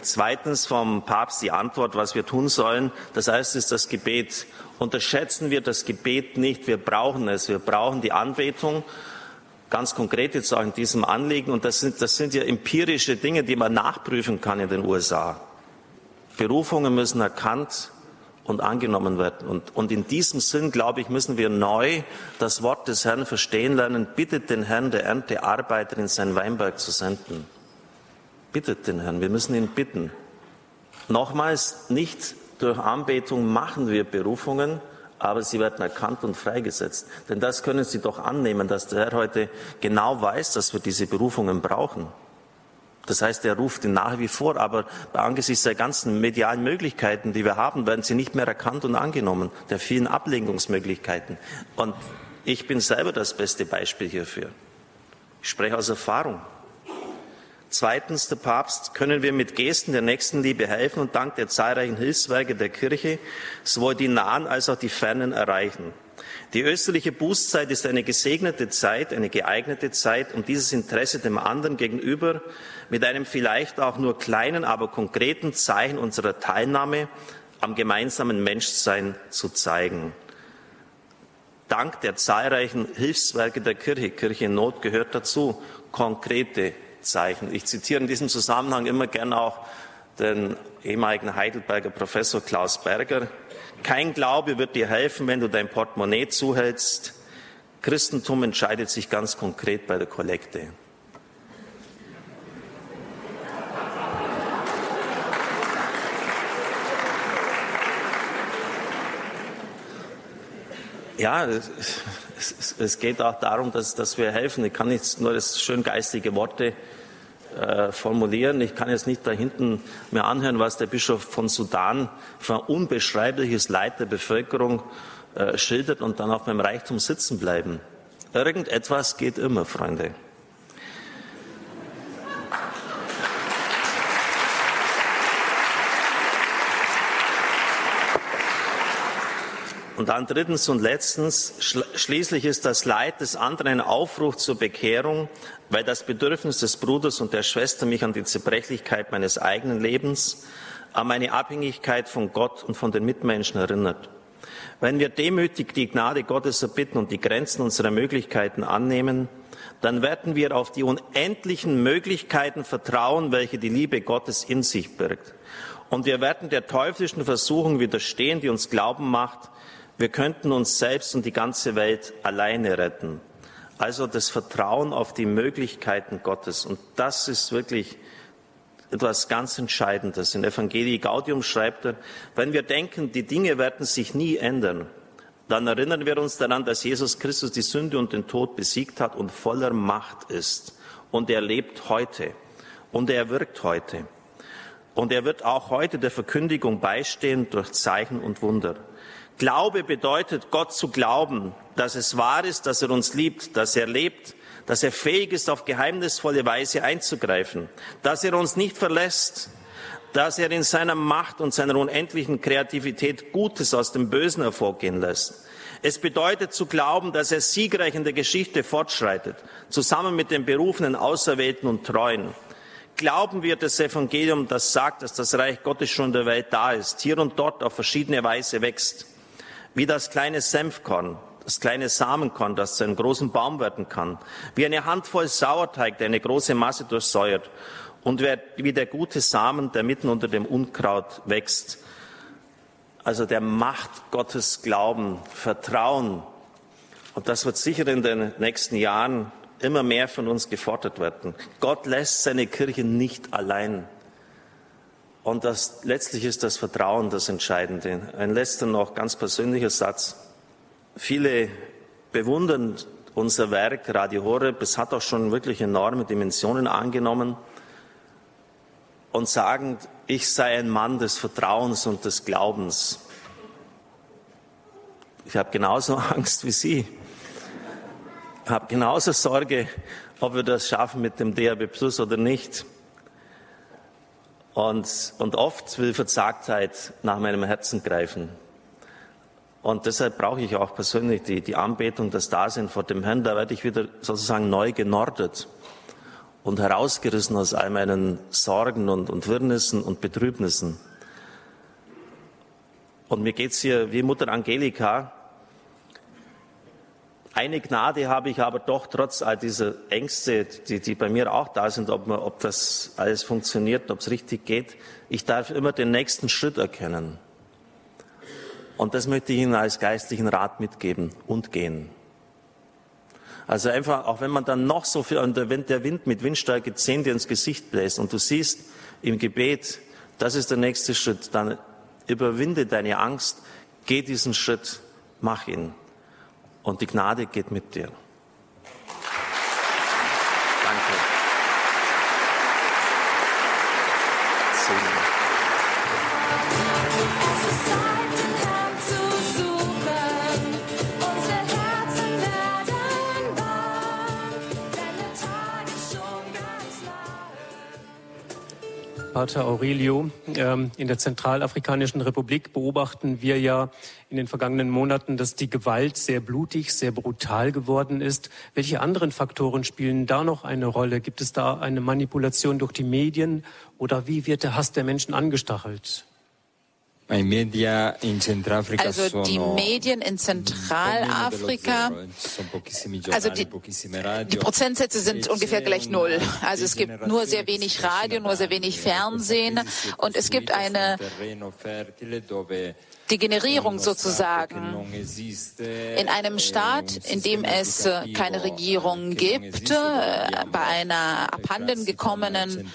Zweitens vom Papst die Antwort, was wir tun sollen. Das heißt, ist das Gebet. Unterschätzen wir das Gebet nicht. Wir brauchen es. Wir brauchen die Anbetung ganz konkret jetzt auch in diesem Anliegen. Und das sind, das sind ja empirische Dinge, die man nachprüfen kann in den USA. Berufungen müssen erkannt und angenommen werden. Und, und in diesem Sinn, glaube ich, müssen wir neu das Wort des Herrn verstehen lernen. Bittet den Herrn der Ernte Arbeiter in sein Weinberg zu senden. Bittet den Herrn. Wir müssen ihn bitten. Nochmals, nicht durch Anbetung machen wir Berufungen, aber sie werden erkannt und freigesetzt. Denn das können Sie doch annehmen, dass der Herr heute genau weiß, dass wir diese Berufungen brauchen. Das heißt, er ruft ihn nach wie vor, aber angesichts der ganzen medialen Möglichkeiten, die wir haben, werden sie nicht mehr erkannt und angenommen, der vielen Ablenkungsmöglichkeiten. Und ich bin selber das beste Beispiel hierfür. Ich spreche aus Erfahrung. Zweitens, der Papst, können wir mit Gesten der Nächstenliebe helfen und dank der zahlreichen Hilfswerke der Kirche sowohl die Nahen als auch die Fernen erreichen. Die österliche Bußzeit ist eine gesegnete Zeit, eine geeignete Zeit, um dieses Interesse dem anderen gegenüber mit einem vielleicht auch nur kleinen, aber konkreten Zeichen unserer Teilnahme am gemeinsamen Menschsein zu zeigen. Dank der zahlreichen Hilfswerke der Kirche, Kirche in Not gehört dazu, konkrete bezeichnet. Ich zitiere in diesem Zusammenhang immer gerne auch den ehemaligen Heidelberger Professor Klaus Berger. Kein Glaube wird dir helfen, wenn du dein Portemonnaie zuhältst. Christentum entscheidet sich ganz konkret bei der Kollekte. Ja, es, es, geht auch darum, dass, dass wir helfen. Ich kann jetzt nur das schön geistige Worte äh, formulieren. Ich kann jetzt nicht da hinten mir anhören, was der Bischof von Sudan für ein unbeschreibliches Leid der Bevölkerung äh, schildert und dann auf meinem Reichtum sitzen bleiben. Irgendetwas geht immer, Freunde. Und dann drittens und letztens, schließlich ist das Leid des anderen ein Aufruf zur Bekehrung, weil das Bedürfnis des Bruders und der Schwester mich an die Zerbrechlichkeit meines eigenen Lebens, an meine Abhängigkeit von Gott und von den Mitmenschen erinnert. Wenn wir demütig die Gnade Gottes erbitten und die Grenzen unserer Möglichkeiten annehmen, dann werden wir auf die unendlichen Möglichkeiten vertrauen, welche die Liebe Gottes in sich birgt. Und wir werden der teuflischen Versuchung widerstehen, die uns glauben macht, wir könnten uns selbst und die ganze Welt alleine retten. Also das Vertrauen auf die Möglichkeiten Gottes. Und das ist wirklich etwas ganz Entscheidendes. In Evangelii Gaudium schreibt er, wenn wir denken, die Dinge werden sich nie ändern, dann erinnern wir uns daran, dass Jesus Christus die Sünde und den Tod besiegt hat und voller Macht ist. Und er lebt heute. Und er wirkt heute. Und er wird auch heute der Verkündigung beistehen durch Zeichen und Wunder. Glaube bedeutet, Gott zu glauben, dass es wahr ist, dass er uns liebt, dass er lebt, dass er fähig ist, auf geheimnisvolle Weise einzugreifen, dass er uns nicht verlässt, dass er in seiner Macht und seiner unendlichen Kreativität Gutes aus dem Bösen hervorgehen lässt. Es bedeutet zu glauben, dass er siegreich in der Geschichte fortschreitet, zusammen mit den berufenen Auserwählten und Treuen. Glauben wir das Evangelium, das sagt, dass das Reich Gottes schon in der Welt da ist, hier und dort auf verschiedene Weise wächst wie das kleine Senfkorn, das kleine Samenkorn, das zu einem großen Baum werden kann, wie eine Handvoll Sauerteig, der eine große Masse durchsäuert und wie der gute Samen, der mitten unter dem Unkraut wächst. Also der Macht Gottes Glauben, Vertrauen. Und das wird sicher in den nächsten Jahren immer mehr von uns gefordert werden. Gott lässt seine Kirche nicht allein. Und das, letztlich ist das Vertrauen das Entscheidende. Ein letzter noch ganz persönlicher Satz. Viele bewundern unser Werk Radio Horeb. Es hat auch schon wirklich enorme Dimensionen angenommen und sagen, ich sei ein Mann des Vertrauens und des Glaubens. Ich habe genauso Angst wie Sie. Ich habe genauso Sorge, ob wir das schaffen mit dem DAB Plus oder nicht. Und, und oft will Verzagtheit nach meinem Herzen greifen. Und deshalb brauche ich auch persönlich die, die Anbetung, das Dasein vor dem Herrn. Da werde ich wieder sozusagen neu genordet und herausgerissen aus all meinen Sorgen und, und Wirrnissen und Betrübnissen. Und mir geht's hier wie Mutter Angelika, eine Gnade habe ich aber doch trotz all dieser Ängste, die, die bei mir auch da sind, ob, man, ob das alles funktioniert, ob es richtig geht. Ich darf immer den nächsten Schritt erkennen. Und das möchte ich Ihnen als geistlichen Rat mitgeben und gehen. Also einfach, auch wenn man dann noch so viel, und wenn der Wind mit Windstärke 10 dir ins Gesicht bläst und du siehst im Gebet, das ist der nächste Schritt, dann überwinde deine Angst, geh diesen Schritt, mach ihn und die Gnade geht mit dir. Pater Aurelio, ähm, in der Zentralafrikanischen Republik beobachten wir ja in den vergangenen Monaten, dass die Gewalt sehr blutig, sehr brutal geworden ist. Welche anderen Faktoren spielen da noch eine Rolle? Gibt es da eine Manipulation durch die Medien oder wie wird der Hass der Menschen angestachelt? Also die Medien in Zentralafrika, also die, die, Prozentsätze sind ungefähr gleich null. Also es gibt nur sehr wenig Radio, nur sehr wenig Fernsehen und es gibt eine die Generierung sozusagen in einem Staat, in dem es keine Regierung gibt, äh, bei einer abhandengekommenen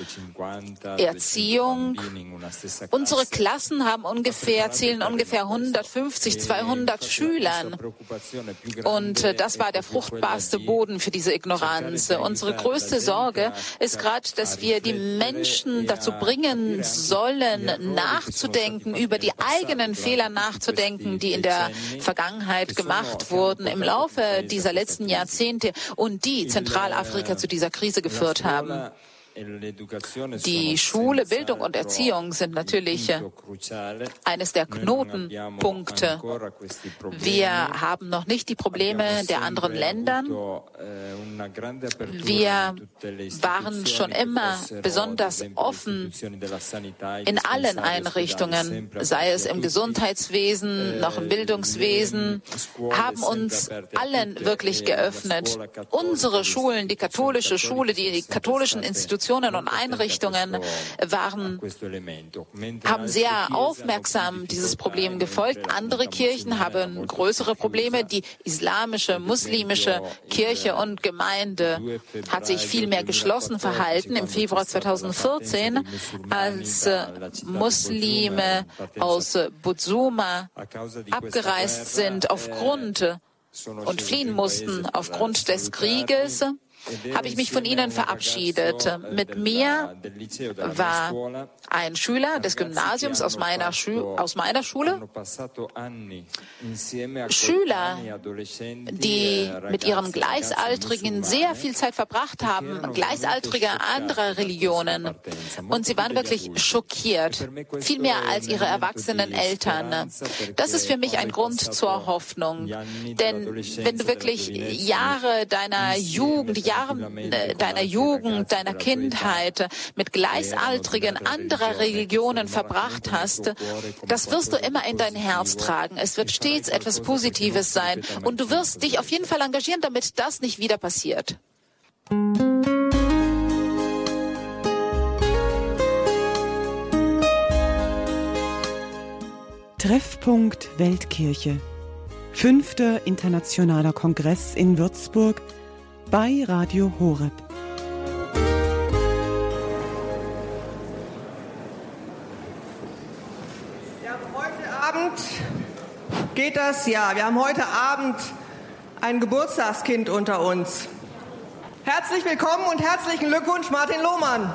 Erziehung. Unsere Klassen haben ungefähr ungefähr, zählen ungefähr 150, 200 Schülern. Und äh, das war der fruchtbarste Boden für diese Ignoranz. Unsere größte Sorge ist gerade, dass wir die Menschen dazu bringen sollen, nachzudenken, über die eigenen Fehler nachzudenken, die in der Vergangenheit gemacht wurden im Laufe dieser letzten Jahrzehnte und die Zentralafrika zu dieser Krise geführt haben. Die Schule, Bildung und Erziehung sind natürlich eines der Knotenpunkte. Wir haben noch nicht die Probleme der anderen Länder. Wir waren schon immer besonders offen in allen Einrichtungen, sei es im Gesundheitswesen, noch im Bildungswesen, haben uns allen wirklich geöffnet. Unsere Schulen, die katholische Schule, die katholischen Institutionen, Institutionen und Einrichtungen waren, haben sehr aufmerksam dieses Problem gefolgt. Andere Kirchen haben größere Probleme. Die islamische, muslimische Kirche und Gemeinde hat sich viel mehr geschlossen verhalten. Im Februar 2014, als Muslime aus Butsuma abgereist sind aufgrund und fliehen mussten aufgrund des Krieges, habe ich mich von ihnen verabschiedet. Mit mir war ein Schüler des Gymnasiums aus meiner, aus meiner Schule, Schüler, die mit ihren Gleichaltrigen sehr viel Zeit verbracht haben, Gleichaltrige anderer Religionen. Und sie waren wirklich schockiert, viel mehr als ihre erwachsenen Eltern. Das ist für mich ein Grund zur Hoffnung. Denn wenn du wirklich Jahre deiner Jugend, Jahre äh, deiner Jugend, deiner Kindheit mit Gleichaltrigen anderer Religionen verbracht hast, das wirst du immer in dein Herz tragen. Es wird stets etwas Positives sein und du wirst dich auf jeden Fall engagieren, damit das nicht wieder passiert. Treffpunkt Weltkirche. Fünfter internationaler Kongress in Würzburg bei Radio Horeb. Das? Ja, wir haben heute Abend ein Geburtstagskind unter uns. Herzlich willkommen und herzlichen Glückwunsch, Martin Lohmann.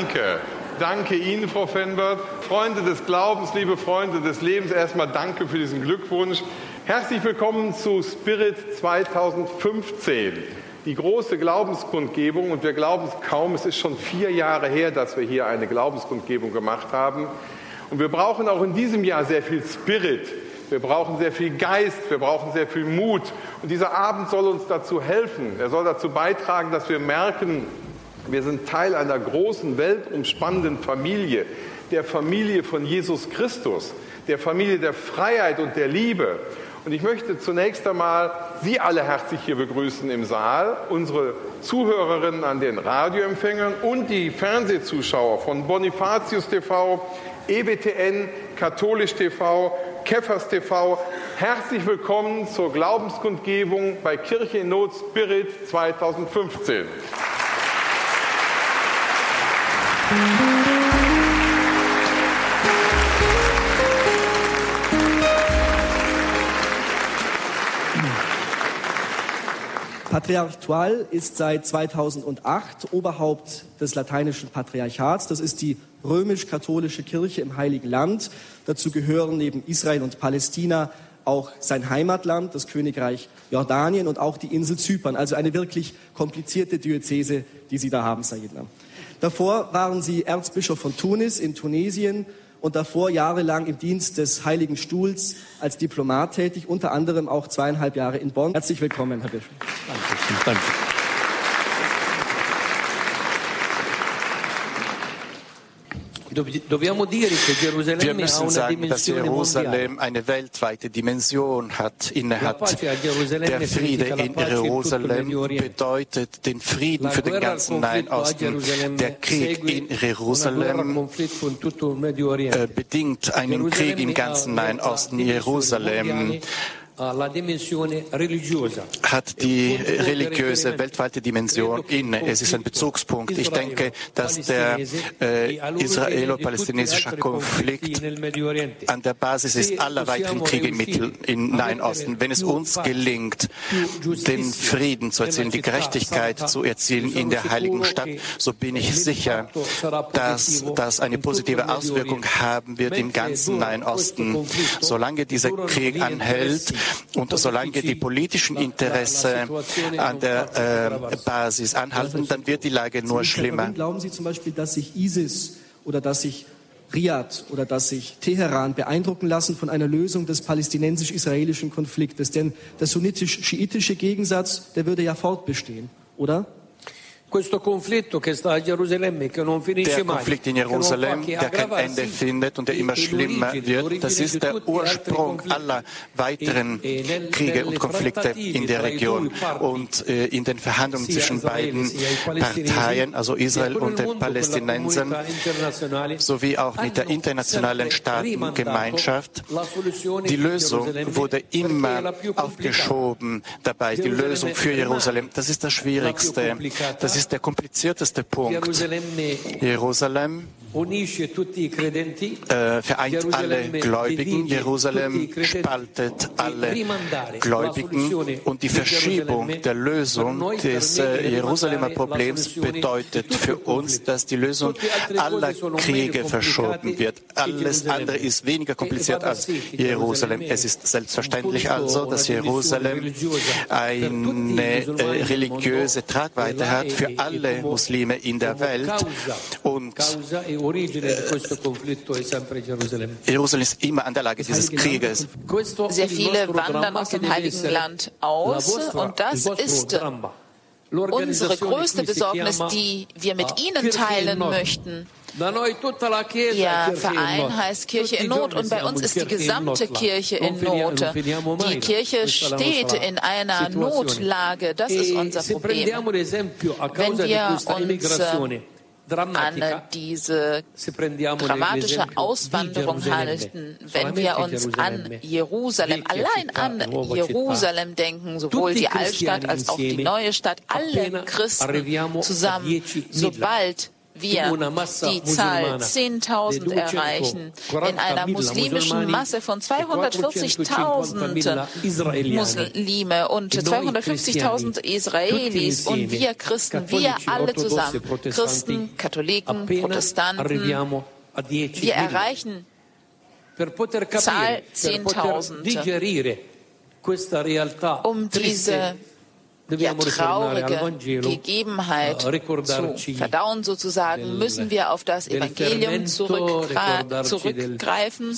Danke. Danke Ihnen, Frau Fenbert. Freunde des Glaubens, liebe Freunde des Lebens, erstmal danke für diesen Glückwunsch. Herzlich willkommen zu Spirit 2015, die große Glaubenskundgebung. Und wir glauben es kaum, es ist schon vier Jahre her, dass wir hier eine Glaubenskundgebung gemacht haben. Und wir brauchen auch in diesem Jahr sehr viel Spirit. Wir brauchen sehr viel Geist, wir brauchen sehr viel Mut. Und dieser Abend soll uns dazu helfen. Er soll dazu beitragen, dass wir merken, wir sind Teil einer großen, weltumspannenden Familie, der Familie von Jesus Christus, der Familie der Freiheit und der Liebe. Und ich möchte zunächst einmal Sie alle herzlich hier begrüßen im Saal, unsere Zuhörerinnen an den Radioempfängern und die Fernsehzuschauer von Bonifatius TV, EBTN, Katholisch TV, Keffers TV. Herzlich willkommen zur Glaubenskundgebung bei Kirche in Not Spirit 2015. Patriarch Tual ist seit 2008 Oberhaupt des lateinischen Patriarchats. Das ist die römisch-katholische Kirche im Heiligen Land. Dazu gehören neben Israel und Palästina auch sein Heimatland, das Königreich Jordanien und auch die Insel Zypern. Also eine wirklich komplizierte Diözese, die Sie da haben, Sayidna. Davor waren sie Erzbischof von Tunis in Tunesien und davor jahrelang im Dienst des Heiligen Stuhls als Diplomat tätig, unter anderem auch zweieinhalb Jahre in Bonn. Herzlich willkommen, Herr Bischof. Danke. Wir müssen sagen, dass Jerusalem eine weltweite Dimension hat, innehat. Der Friede in Jerusalem bedeutet den Frieden für den ganzen Nahen Osten. Der Krieg in Jerusalem äh, bedingt einen Krieg im ganzen Nahen Osten. Jerusalem hat die religiöse weltweite Dimension inne. Es ist ein Bezugspunkt. Ich denke, dass der äh, israelo-palästinensische Konflikt an der Basis ist aller weiteren Kriege im Mittel, im Nahen Osten. Wenn es uns gelingt, den Frieden zu erzielen, die Gerechtigkeit zu erzielen in der heiligen Stadt, so bin ich sicher, dass das eine positive Auswirkung haben wird im ganzen Nahen Osten. Solange dieser Krieg anhält, und solange die politischen Interessen an der äh, Basis anhalten, dann wird die Lage nur schlimmer. Glauben Sie zum Beispiel, dass sich ISIS oder dass sich Riyadh oder dass sich Teheran beeindrucken lassen von einer Lösung des palästinensisch-israelischen Konfliktes? Denn der sunnitisch-schiitische Gegensatz, der würde ja fortbestehen, oder? Der Konflikt in Jerusalem, der kein Ende findet und der immer schlimmer wird, das ist der Ursprung aller weiteren Kriege und Konflikte in der Region und äh, in den Verhandlungen zwischen beiden Parteien, also Israel und den Palästinensern, sowie auch mit der internationalen Staatengemeinschaft. Die Lösung wurde immer aufgeschoben dabei, die Lösung für Jerusalem. Das ist das Schwierigste. Das ist der komplizierteste Punkt. Jerusalem äh, vereint alle Gläubigen. Jerusalem spaltet alle Gläubigen. Und die Verschiebung der Lösung des äh, Jerusalemer Problems bedeutet für uns, dass die Lösung aller Kriege verschoben wird. Alles andere ist weniger kompliziert als Jerusalem. Es ist selbstverständlich also, dass Jerusalem eine äh, religiöse Tragweite hat für alle Muslime in der Welt. Und Jerusalem ist immer an der Lage dieses Krieges. Sehr viele wandern aus dem Heiligen Land aus und das ist unsere größte Besorgnis, die wir mit Ihnen teilen möchten. Ihr Verein heißt Kirche in Not und bei uns ist die gesamte Kirche in Not. Die Kirche steht in einer Notlage. Das ist unser Problem. Wenn wir uns an diese dramatische Auswanderung halten, wenn wir uns an Jerusalem, allein an Jerusalem denken, sowohl die Altstadt als auch die neue Stadt, alle Christen zusammen, sobald wir die Zahl 10.000 erreichen, in einer muslimischen Masse von 240.000 Muslime und 250.000 Israelis. Und wir Christen, wir alle zusammen, Christen, Katholiken, Protestanten, wir erreichen Zahl 10.000, um diese ja, traurige Gegebenheit zu verdauen sozusagen, müssen wir auf das Evangelium zurückgreifen.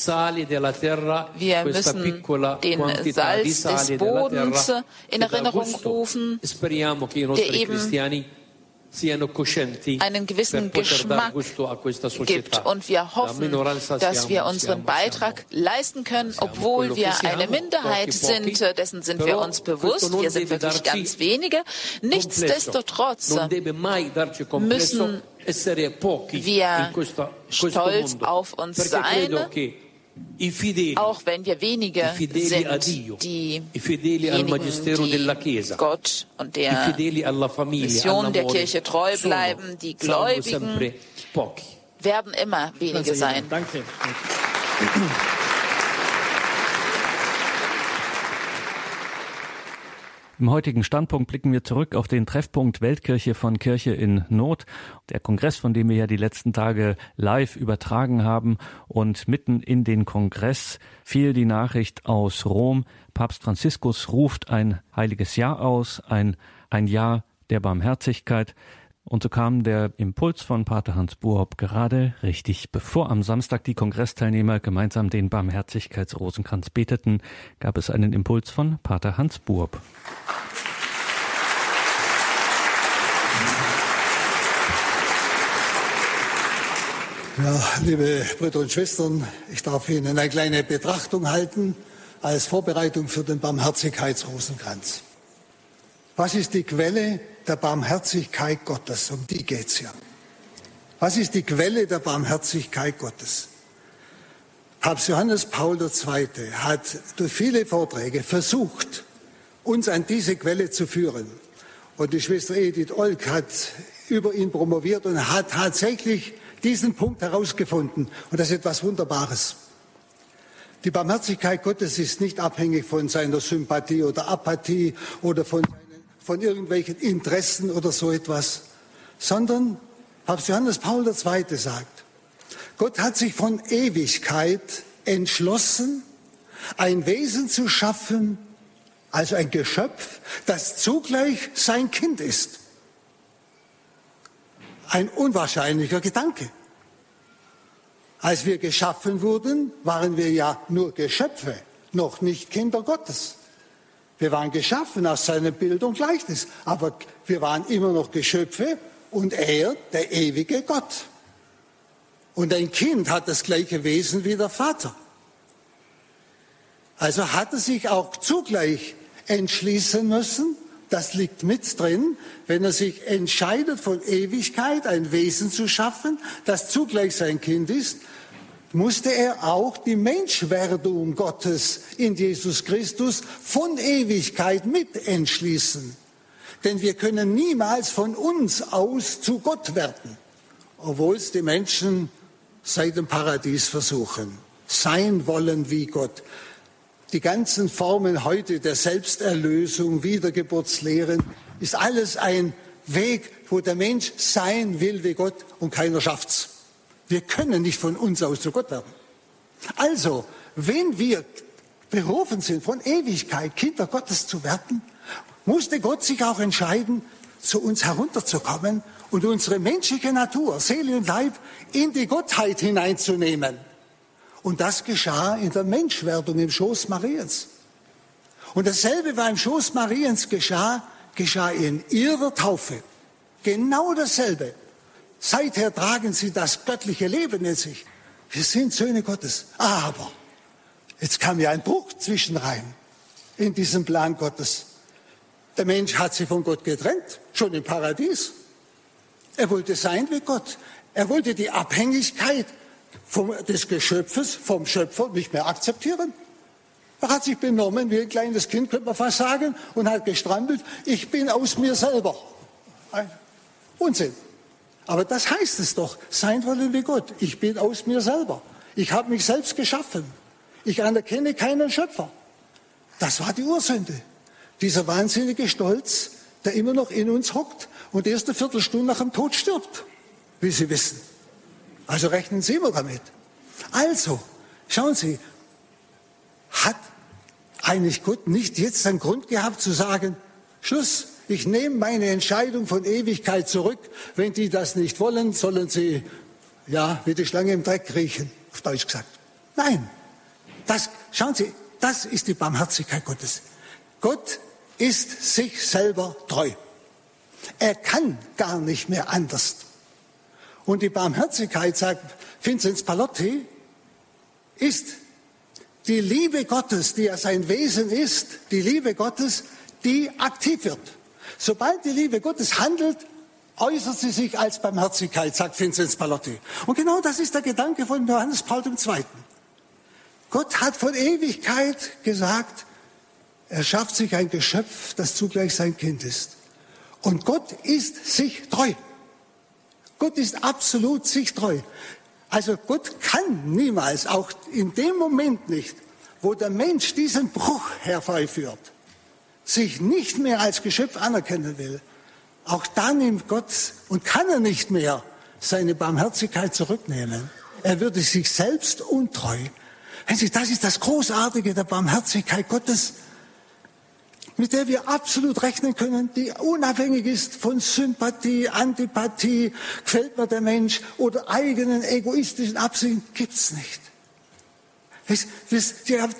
Wir müssen den Salz des Bodens in Erinnerung rufen, der eben einen gewissen Geschmack gibt. Und wir hoffen, dass wir unseren Beitrag leisten können, obwohl wir eine Minderheit sind. Dessen sind wir uns bewusst. Wir sind wirklich ganz wenige. Nichtsdestotrotz müssen wir stolz auf uns sein auch wenn wir wenige sind, diejenigen, die Gott und der Mission der Kirche treu bleiben, die Gläubigen werden immer wenige sein. Danke. Im heutigen Standpunkt blicken wir zurück auf den Treffpunkt Weltkirche von Kirche in Not, der Kongress, von dem wir ja die letzten Tage live übertragen haben. Und mitten in den Kongress fiel die Nachricht aus Rom, Papst Franziskus ruft ein heiliges Jahr aus, ein, ein Jahr der Barmherzigkeit. Und so kam der Impuls von Pater Hans Buob gerade richtig. Bevor am Samstag die Kongressteilnehmer gemeinsam den Barmherzigkeitsrosenkranz beteten, gab es einen Impuls von Pater Hans Buob. Ja, liebe Brüder und Schwestern, ich darf Ihnen eine kleine Betrachtung halten als Vorbereitung für den Barmherzigkeitsrosenkranz. Was ist die Quelle der Barmherzigkeit Gottes? Um die geht's ja. Was ist die Quelle der Barmherzigkeit Gottes? Papst Johannes Paul II. hat durch viele Vorträge versucht, uns an diese Quelle zu führen. Und die Schwester Edith Olk hat über ihn promoviert und hat tatsächlich diesen Punkt herausgefunden. Und das ist etwas Wunderbares. Die Barmherzigkeit Gottes ist nicht abhängig von seiner Sympathie oder Apathie oder von, von irgendwelchen Interessen oder so etwas, sondern Papst Johannes Paul II. sagt, Gott hat sich von Ewigkeit entschlossen, ein Wesen zu schaffen, also ein Geschöpf, das zugleich sein Kind ist. Ein unwahrscheinlicher Gedanke. Als wir geschaffen wurden, waren wir ja nur Geschöpfe, noch nicht Kinder Gottes. Wir waren geschaffen aus seinem Bild und Gleichnis, aber wir waren immer noch Geschöpfe und er, der ewige Gott. Und ein Kind hat das gleiche Wesen wie der Vater. Also hat er sich auch zugleich entschließen müssen, das liegt mit drin, wenn er sich entscheidet, von Ewigkeit ein Wesen zu schaffen, das zugleich sein Kind ist, musste er auch die Menschwerdung Gottes in Jesus Christus von Ewigkeit mit entschließen. Denn wir können niemals von uns aus zu Gott werden, obwohl es die Menschen seit dem Paradies versuchen. Sein wollen wie Gott die ganzen Formen heute der Selbsterlösung, Wiedergeburtslehren, ist alles ein Weg, wo der Mensch sein will wie Gott und keiner schafft's. Wir können nicht von uns aus zu Gott werden. Also, wenn wir berufen sind, von Ewigkeit Kinder Gottes zu werden, musste Gott sich auch entscheiden, zu uns herunterzukommen und unsere menschliche Natur, Seele und Leib in die Gottheit hineinzunehmen. Und das geschah in der Menschwerdung im Schoß Mariens. Und dasselbe, was im Schoß Mariens geschah, geschah in ihrer Taufe. Genau dasselbe. Seither tragen sie das göttliche Leben in sich. Wir sind Söhne Gottes. Aber jetzt kam ja ein Bruch zwischen rein in diesem Plan Gottes. Der Mensch hat sich von Gott getrennt, schon im Paradies. Er wollte sein wie Gott. Er wollte die Abhängigkeit vom, des Geschöpfes vom Schöpfer nicht mehr akzeptieren. Er hat sich benommen wie ein kleines Kind, könnte man fast sagen, und hat gestrampelt, ich bin aus mir selber. Ein Unsinn. Aber das heißt es doch, sein wollen wie Gott. Ich bin aus mir selber. Ich habe mich selbst geschaffen. Ich anerkenne keinen Schöpfer. Das war die Ursünde. Dieser wahnsinnige Stolz, der immer noch in uns hockt und erst eine Viertelstunde nach dem Tod stirbt, wie Sie wissen. Also rechnen Sie mal damit. Also, schauen Sie, hat eigentlich Gott nicht jetzt einen Grund gehabt zu sagen, Schluss, ich nehme meine Entscheidung von Ewigkeit zurück. Wenn die das nicht wollen, sollen sie, ja, wie die Schlange im Dreck riechen, auf Deutsch gesagt. Nein, das, schauen Sie, das ist die Barmherzigkeit Gottes. Gott ist sich selber treu. Er kann gar nicht mehr anders. Und die Barmherzigkeit, sagt Vinzenz Palotti, ist die Liebe Gottes, die ja sein Wesen ist, die Liebe Gottes, die aktiv wird. Sobald die Liebe Gottes handelt, äußert sie sich als Barmherzigkeit, sagt Vinzenz Palotti. Und genau das ist der Gedanke von Johannes Paul II. Gott hat von Ewigkeit gesagt, er schafft sich ein Geschöpf, das zugleich sein Kind ist. Und Gott ist sich treu. Gott ist absolut sich treu. Also Gott kann niemals, auch in dem Moment nicht, wo der Mensch diesen Bruch herbeiführt, sich nicht mehr als Geschöpf anerkennen will, auch dann nimmt Gott und kann er nicht mehr seine Barmherzigkeit zurücknehmen. Er würde sich selbst untreu. Das ist das Großartige der Barmherzigkeit Gottes mit der wir absolut rechnen können, die unabhängig ist von Sympathie, Antipathie, gefällt mir der Mensch oder eigenen egoistischen Absichten, gibt's nicht.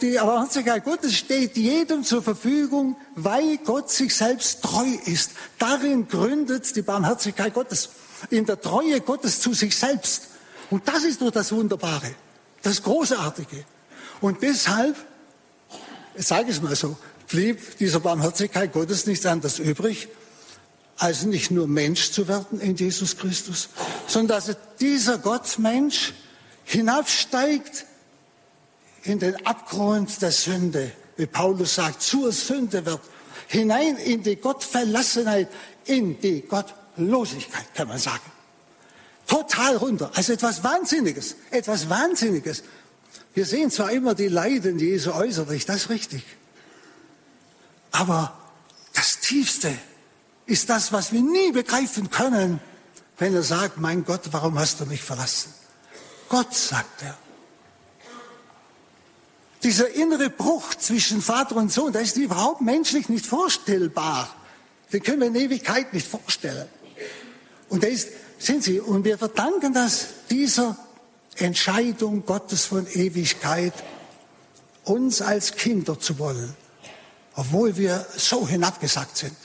Die Barmherzigkeit Gottes steht jedem zur Verfügung, weil Gott sich selbst treu ist. Darin gründet die Barmherzigkeit Gottes. In der Treue Gottes zu sich selbst. Und das ist doch das Wunderbare, das Großartige. Und deshalb, ich sage es mal so, blieb dieser Barmherzigkeit Gottes nichts anderes übrig, als nicht nur Mensch zu werden in Jesus Christus, sondern dass dieser Gottmensch hinabsteigt in den Abgrund der Sünde, wie Paulus sagt, zur Sünde wird, hinein in die Gottverlassenheit, in die Gottlosigkeit, kann man sagen. Total runter, also etwas Wahnsinniges, etwas Wahnsinniges. Wir sehen zwar immer die Leiden Jesu äußerlich, das ist richtig. Aber das Tiefste ist das, was wir nie begreifen können, wenn er sagt, mein Gott, warum hast du mich verlassen? Gott, sagt er. Dieser innere Bruch zwischen Vater und Sohn, der ist überhaupt menschlich nicht vorstellbar. Den können wir in Ewigkeit nicht vorstellen. Und der ist, sind Sie, und wir verdanken das dieser Entscheidung Gottes von Ewigkeit, uns als Kinder zu wollen, obwohl wir so hinabgesagt sind.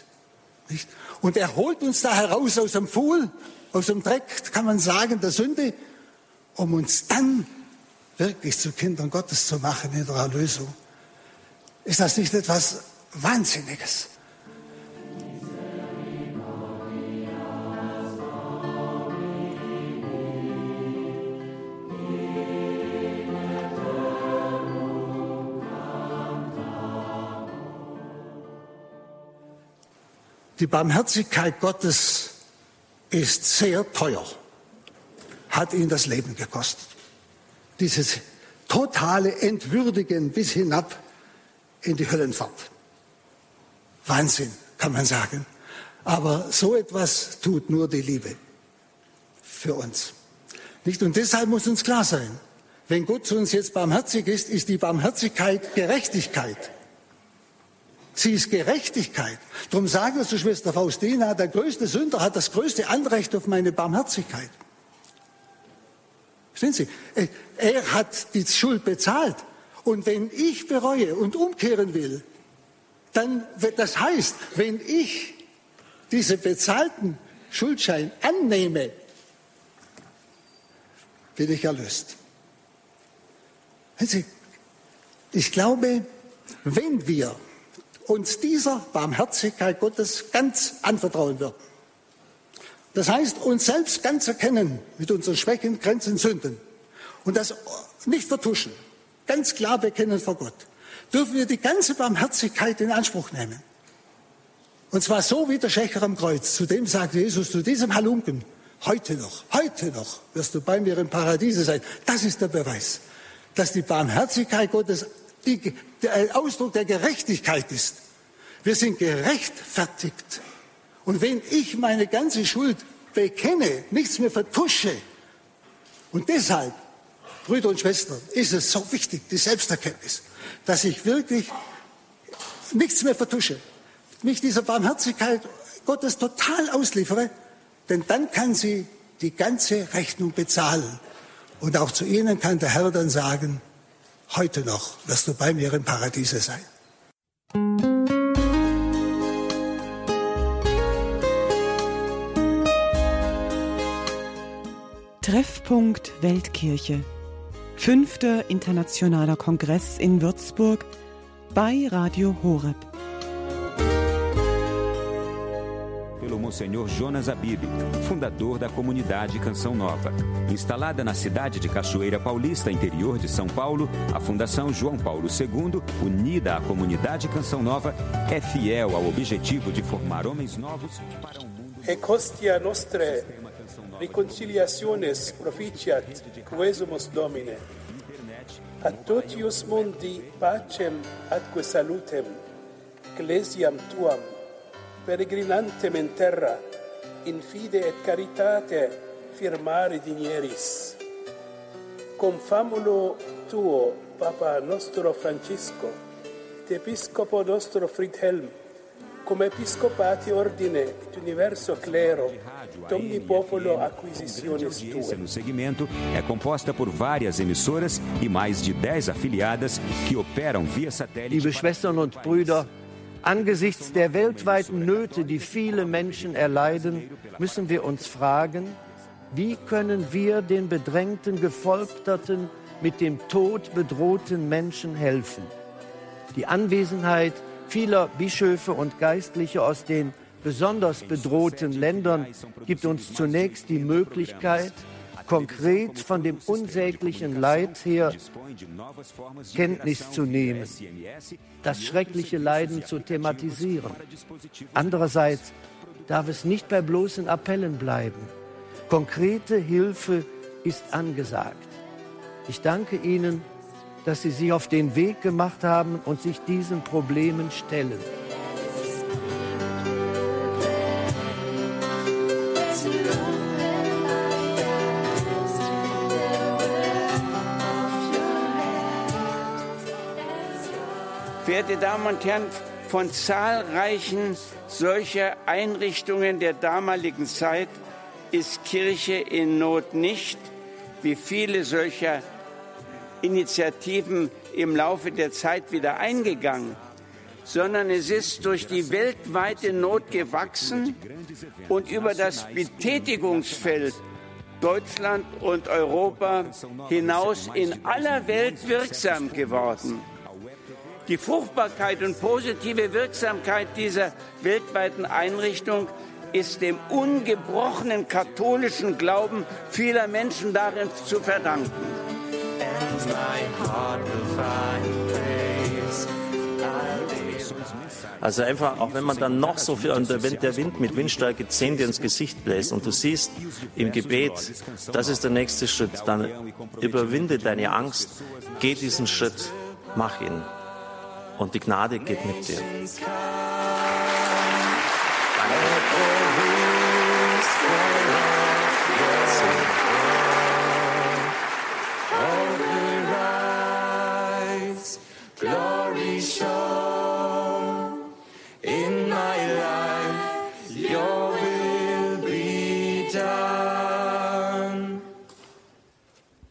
Nicht? Und er holt uns da heraus aus dem Pfuhl, aus dem Dreck, kann man sagen, der Sünde, um uns dann wirklich zu Kindern Gottes zu machen in der Erlösung. Ist das nicht etwas Wahnsinniges? Die Barmherzigkeit Gottes ist sehr teuer, hat ihn das Leben gekostet. Dieses totale Entwürdigen bis hinab in die Höllenfahrt. Wahnsinn, kann man sagen. Aber so etwas tut nur die Liebe für uns. Nicht? Und deshalb muss uns klar sein, wenn Gott zu uns jetzt barmherzig ist, ist die Barmherzigkeit Gerechtigkeit. Sie ist Gerechtigkeit. Darum sagen wir zu Schwester Faustina, der größte Sünder hat das größte Anrecht auf meine Barmherzigkeit. Verstehen Sie? Er hat die Schuld bezahlt. Und wenn ich bereue und umkehren will, dann, das heißt, wenn ich diese bezahlten Schuldschein annehme, bin ich erlöst. Sie, ich glaube, wenn wir uns dieser Barmherzigkeit Gottes ganz anvertrauen wird. Das heißt, uns selbst ganz erkennen mit unseren Schwächen, Grenzen, Sünden und das nicht vertuschen, ganz klar bekennen vor Gott, dürfen wir die ganze Barmherzigkeit in Anspruch nehmen. Und zwar so wie der Schächer am Kreuz. Zu dem sagt Jesus, zu diesem Halunken, heute noch, heute noch wirst du bei mir im Paradiese sein. Das ist der Beweis, dass die Barmherzigkeit Gottes die, der Ausdruck der Gerechtigkeit ist. Wir sind gerechtfertigt. Und wenn ich meine ganze Schuld bekenne, nichts mehr vertusche, und deshalb, Brüder und Schwestern, ist es so wichtig, die Selbsterkenntnis, dass ich wirklich nichts mehr vertusche, mich dieser Barmherzigkeit Gottes total ausliefere, denn dann kann sie die ganze Rechnung bezahlen. Und auch zu ihnen kann der Herr dann sagen, Heute noch wirst du bei mir im Paradiese sein. Treffpunkt Weltkirche. Fünfter internationaler Kongress in Würzburg bei Radio Horeb. Monsenhor Jonas Abib, fundador da comunidade Canção Nova. Instalada na cidade de Cachoeira Paulista, interior de São Paulo, a Fundação João Paulo II, unida à comunidade Canção Nova, é fiel ao objetivo de formar homens novos para um mundo. E costia nostre reconciliationes proficiat quesumus Domine. A totius mundi pacem atque salutem, ecclesiam tuam, peregrinantem in terra, in fide et caritate firmare dinieris. Confamulo tuo, Papa nostro Francisco, et Episcopo nostro Friedhelm, come Episcopati ordine et universo clero, domni popolo acquisitiones tue. no segmento é composta por várias emissoras e mais de 10 afiliadas que operam via satélite. Liebe Schwestern und Brüder, Angesichts der weltweiten Nöte, die viele Menschen erleiden, müssen wir uns fragen, Wie können wir den bedrängten, gefolterten, mit dem Tod bedrohten Menschen helfen? Die Anwesenheit vieler Bischöfe und Geistliche aus den besonders bedrohten Ländern gibt uns zunächst die Möglichkeit, konkret von dem unsäglichen Leid her Kenntnis zu nehmen, das schreckliche Leiden zu thematisieren. Andererseits darf es nicht bei bloßen Appellen bleiben. Konkrete Hilfe ist angesagt. Ich danke Ihnen, dass Sie sich auf den Weg gemacht haben und sich diesen Problemen stellen. Verehrte Damen und Herren, von zahlreichen solcher Einrichtungen der damaligen Zeit ist Kirche in Not nicht, wie viele solcher Initiativen im Laufe der Zeit wieder eingegangen, sondern es ist durch die weltweite Not gewachsen und über das Betätigungsfeld Deutschland und Europa hinaus in aller Welt wirksam geworden. Die Fruchtbarkeit und positive Wirksamkeit dieser weltweiten Einrichtung ist dem ungebrochenen katholischen Glauben vieler Menschen darin zu verdanken. Also einfach, auch wenn man dann noch so viel, und wenn der Wind mit Windstärke 10 dir ins Gesicht bläst und du siehst im Gebet, das ist der nächste Schritt, dann überwinde deine Angst, geh diesen Schritt, mach ihn. Und die Gnade geht mit dir.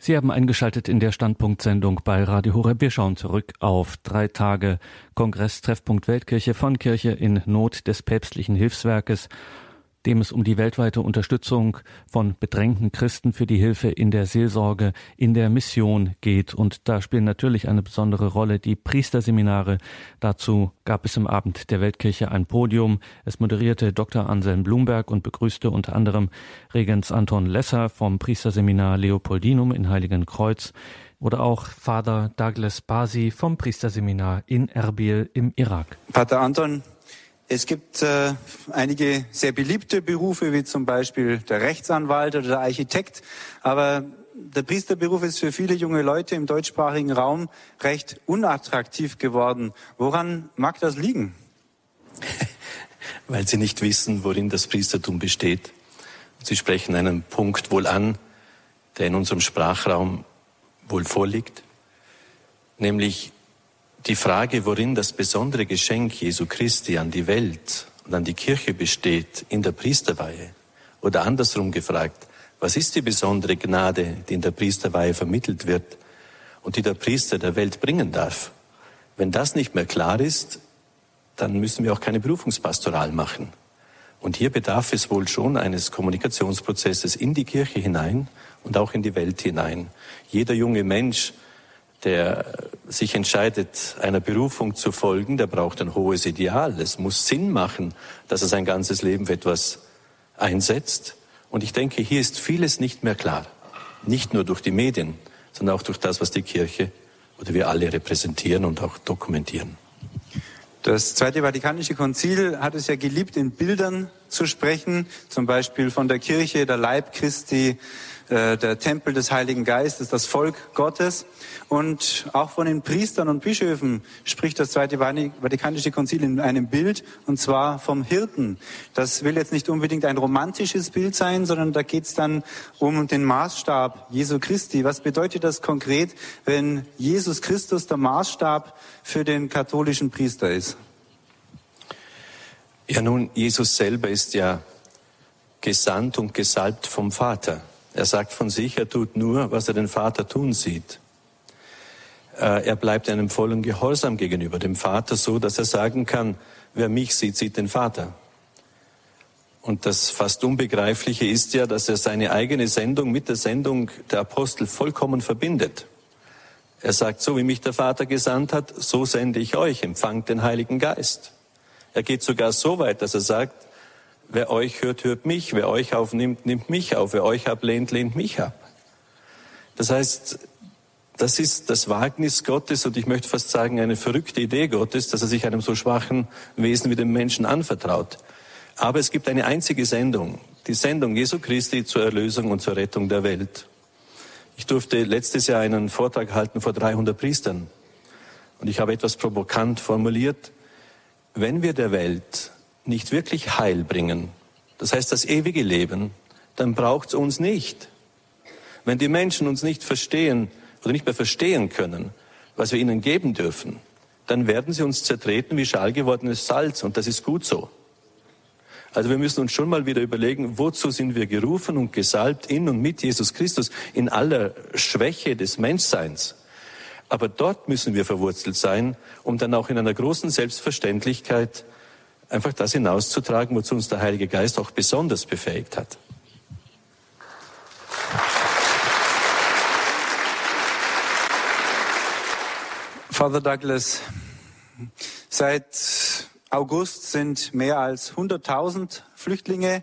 Sie haben eingeschaltet in der Standpunktsendung bei Radio Horeb. Wir schauen zurück auf drei Tage Kongress Treffpunkt Weltkirche von Kirche in Not des päpstlichen Hilfswerkes dem es um die weltweite Unterstützung von bedrängten Christen für die Hilfe in der Seelsorge, in der Mission geht. Und da spielen natürlich eine besondere Rolle die Priesterseminare. Dazu gab es im Abend der Weltkirche ein Podium. Es moderierte Dr. Anselm Blumberg und begrüßte unter anderem Regens Anton Lesser vom Priesterseminar Leopoldinum in Heiligenkreuz oder auch Vater Douglas Basi vom Priesterseminar in Erbil im Irak. Pater Anton, es gibt äh, einige sehr beliebte Berufe, wie zum Beispiel der Rechtsanwalt oder der Architekt. Aber der Priesterberuf ist für viele junge Leute im deutschsprachigen Raum recht unattraktiv geworden. Woran mag das liegen? Weil sie nicht wissen, worin das Priestertum besteht. Sie sprechen einen Punkt wohl an, der in unserem Sprachraum wohl vorliegt, nämlich die Frage, worin das besondere Geschenk Jesu Christi an die Welt und an die Kirche besteht, in der Priesterweihe, oder andersrum gefragt, was ist die besondere Gnade, die in der Priesterweihe vermittelt wird und die der Priester der Welt bringen darf? Wenn das nicht mehr klar ist, dann müssen wir auch keine Berufungspastoral machen. Und hier bedarf es wohl schon eines Kommunikationsprozesses in die Kirche hinein und auch in die Welt hinein. Jeder junge Mensch, der sich entscheidet, einer Berufung zu folgen, der braucht ein hohes Ideal. Es muss Sinn machen, dass er sein ganzes Leben für etwas einsetzt. Und ich denke, hier ist vieles nicht mehr klar. Nicht nur durch die Medien, sondern auch durch das, was die Kirche oder wir alle repräsentieren und auch dokumentieren. Das Zweite Vatikanische Konzil hat es ja geliebt, in Bildern zu sprechen, zum Beispiel von der Kirche, der Leib Christi, äh, der Tempel des Heiligen Geistes, das Volk Gottes. Und auch von den Priestern und Bischöfen spricht das Zweite Vatikanische Konzil in einem Bild, und zwar vom Hirten. Das will jetzt nicht unbedingt ein romantisches Bild sein, sondern da geht es dann um den Maßstab Jesu Christi. Was bedeutet das konkret, wenn Jesus Christus der Maßstab für den katholischen Priester ist? Ja, nun, Jesus selber ist ja gesandt und gesalbt vom Vater. Er sagt von sich, er tut nur, was er den Vater tun sieht. Äh, er bleibt einem vollen Gehorsam gegenüber dem Vater so, dass er sagen kann, wer mich sieht, sieht den Vater. Und das fast Unbegreifliche ist ja, dass er seine eigene Sendung mit der Sendung der Apostel vollkommen verbindet. Er sagt, so wie mich der Vater gesandt hat, so sende ich euch, empfangt den Heiligen Geist. Er geht sogar so weit, dass er sagt, wer euch hört, hört mich, wer euch aufnimmt, nimmt mich auf, wer euch ablehnt, lehnt mich ab. Das heißt, das ist das Wagnis Gottes und ich möchte fast sagen, eine verrückte Idee Gottes, dass er sich einem so schwachen Wesen wie dem Menschen anvertraut. Aber es gibt eine einzige Sendung, die Sendung Jesu Christi zur Erlösung und zur Rettung der Welt. Ich durfte letztes Jahr einen Vortrag halten vor 300 Priestern. Und ich habe etwas provokant formuliert. Wenn wir der Welt nicht wirklich Heil bringen, das heißt das ewige Leben, dann braucht es uns nicht. Wenn die Menschen uns nicht verstehen oder nicht mehr verstehen können, was wir ihnen geben dürfen, dann werden sie uns zertreten wie schal gewordenes Salz. Und das ist gut so. Also wir müssen uns schon mal wieder überlegen, wozu sind wir gerufen und gesalbt in und mit Jesus Christus in aller Schwäche des Menschseins. Aber dort müssen wir verwurzelt sein, um dann auch in einer großen Selbstverständlichkeit einfach das hinauszutragen, wozu uns der Heilige Geist auch besonders befähigt hat. Father Douglas, seit August sind mehr als 100.000 Flüchtlinge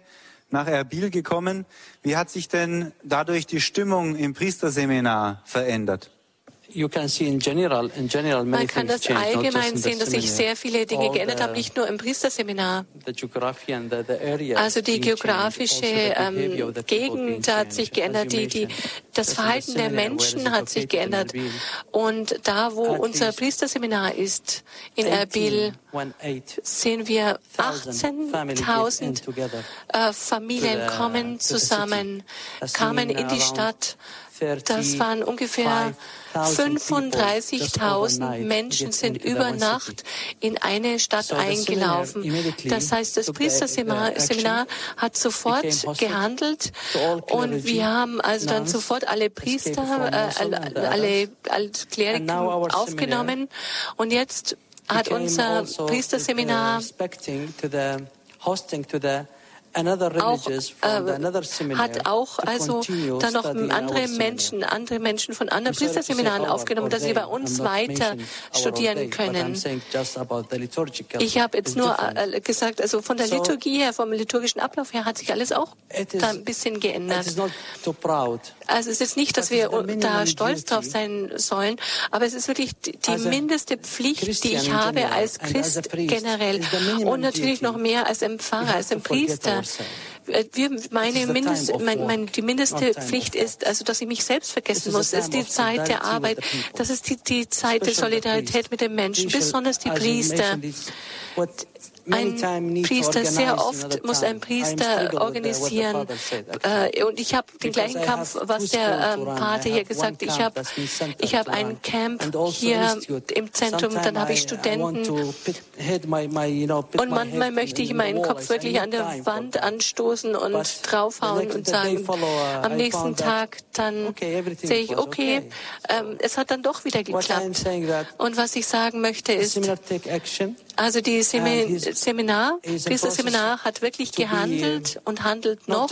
nach Erbil gekommen. Wie hat sich denn dadurch die Stimmung im Priesterseminar verändert? Man kann das allgemein sehen, dass sich sehr viele Dinge geändert haben, nicht nur im Priesterseminar. Also die geografische ähm, Gegend hat sich geändert, die, die, das Verhalten der Menschen hat sich geändert. Und da, wo unser Priesterseminar ist, in Erbil, sehen wir 18.000 äh, Familien kommen zusammen, kamen in die Stadt. Das waren ungefähr 35.000 Menschen sind über Nacht in eine Stadt eingelaufen. Das heißt, das Priesterseminar hat sofort gehandelt. und wir haben also dann sofort alle Priester, äh, alle, alle Kleriken aufgenommen. Und jetzt hat unser also Priesterseminar auch, äh, hat auch also dann noch andere Menschen, andere Menschen von anderen Priesterseminaren aufgenommen, dass sie bei uns weiter studieren können. Ich habe jetzt nur äh, gesagt, also von der Liturgie her, vom liturgischen Ablauf her hat sich alles auch da ein bisschen geändert. Also es ist nicht, dass wir da stolz drauf sein sollen, aber es ist wirklich die mindeste Pflicht, die ich habe als Christ generell und natürlich noch mehr als Empfänger, als Priester. Wir, meine Mindest, mein, mein, die mindeste Pflicht ist, also dass ich mich selbst vergessen muss, ist die Zeit der Arbeit. Das ist die, die Zeit der Solidarität mit den Menschen, besonders die Priester ein Priester, sehr oft muss ein Priester organisieren. Äh, und ich habe den gleichen Kampf, was der ähm, Vater hier gesagt hat. Ich habe ich hab ein Camp hier im Zentrum, dann habe ich Studenten. Und manchmal möchte ich meinen Kopf wirklich an der Wand anstoßen und draufhauen und sagen, am nächsten Tag dann sehe ich, okay, ähm, es hat dann doch wieder geklappt. Und was ich sagen möchte ist, also die Seminar, dieses Seminar hat wirklich gehandelt und handelt noch.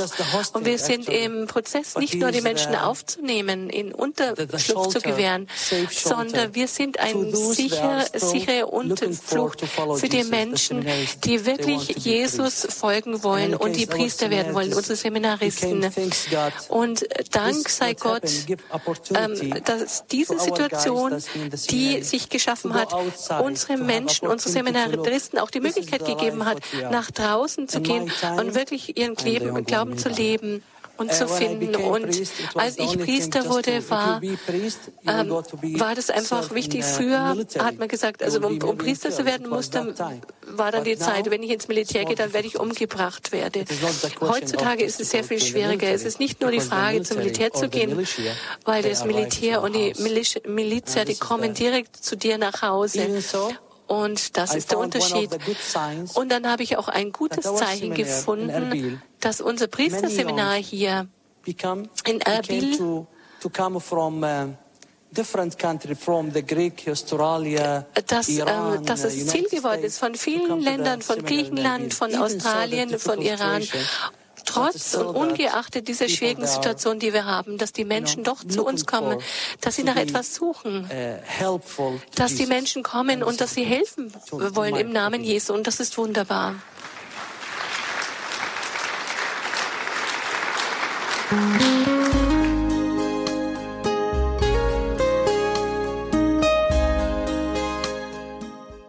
Und wir sind im Prozess, nicht nur die Menschen aufzunehmen, in Unterschlupf zu gewähren, sondern wir sind eine sicher, sichere Unterflucht für die Menschen, die wirklich Jesus folgen wollen und die Priester werden wollen, unsere Seminaristen. Und Dank sei Gott, ähm, dass diese Situation, die sich geschaffen hat, unsere Menschen, unsere Seminaristen, Seminaristen auch die Möglichkeit gegeben hat, nach draußen zu gehen und wirklich ihren Glauben zu leben und zu finden. Und als ich Priester wurde, war, ähm, war das einfach wichtig. Früher hat man gesagt, also um, um Priester zu werden musste, war dann die Zeit, wenn ich ins Militär gehe, dann werde ich umgebracht werden. Heutzutage ist es sehr viel schwieriger. Es ist nicht nur die Frage, zum Militär zu gehen, weil das Militär und die Miliz, die kommen direkt zu dir nach Hause und das ist der Unterschied. Und dann habe ich auch ein gutes Zeichen gefunden, dass unser Priesterseminar hier in Erbil different country from the Greek, Australia, dass, äh, Iran, dass uh, es United Ziel geworden ist von vielen Ländern, von Griechenland, von Australien, von Iran. Trotz und ungeachtet dieser schwierigen Situation, die wir haben, dass die Menschen doch zu uns kommen, dass sie nach etwas suchen, uh, dass die Jesus. Menschen kommen und dass sie helfen wollen im Namen Jesu. Und das ist wunderbar.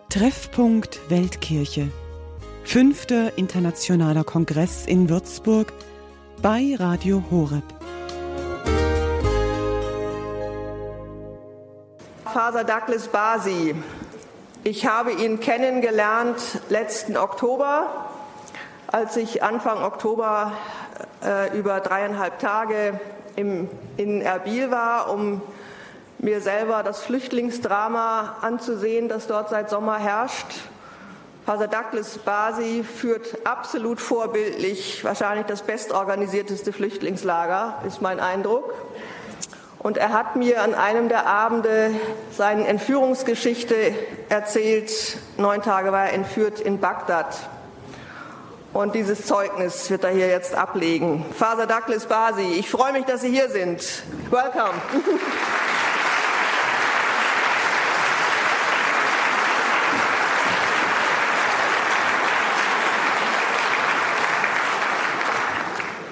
Treffpunkt Weltkirche. Fünfter internationaler Kongress in Würzburg bei Radio Horeb. Father Douglas Basi. Ich habe ihn kennengelernt letzten Oktober, als ich Anfang Oktober äh, über dreieinhalb Tage im, in Erbil war, um mir selber das Flüchtlingsdrama anzusehen, das dort seit Sommer herrscht. Father Douglas Basi führt absolut vorbildlich, wahrscheinlich das bestorganisierteste Flüchtlingslager, ist mein Eindruck. Und er hat mir an einem der Abende seine Entführungsgeschichte erzählt. Neun Tage war er entführt in Bagdad. Und dieses Zeugnis wird er hier jetzt ablegen. Father Douglas Basi, ich freue mich, dass Sie hier sind. Welcome.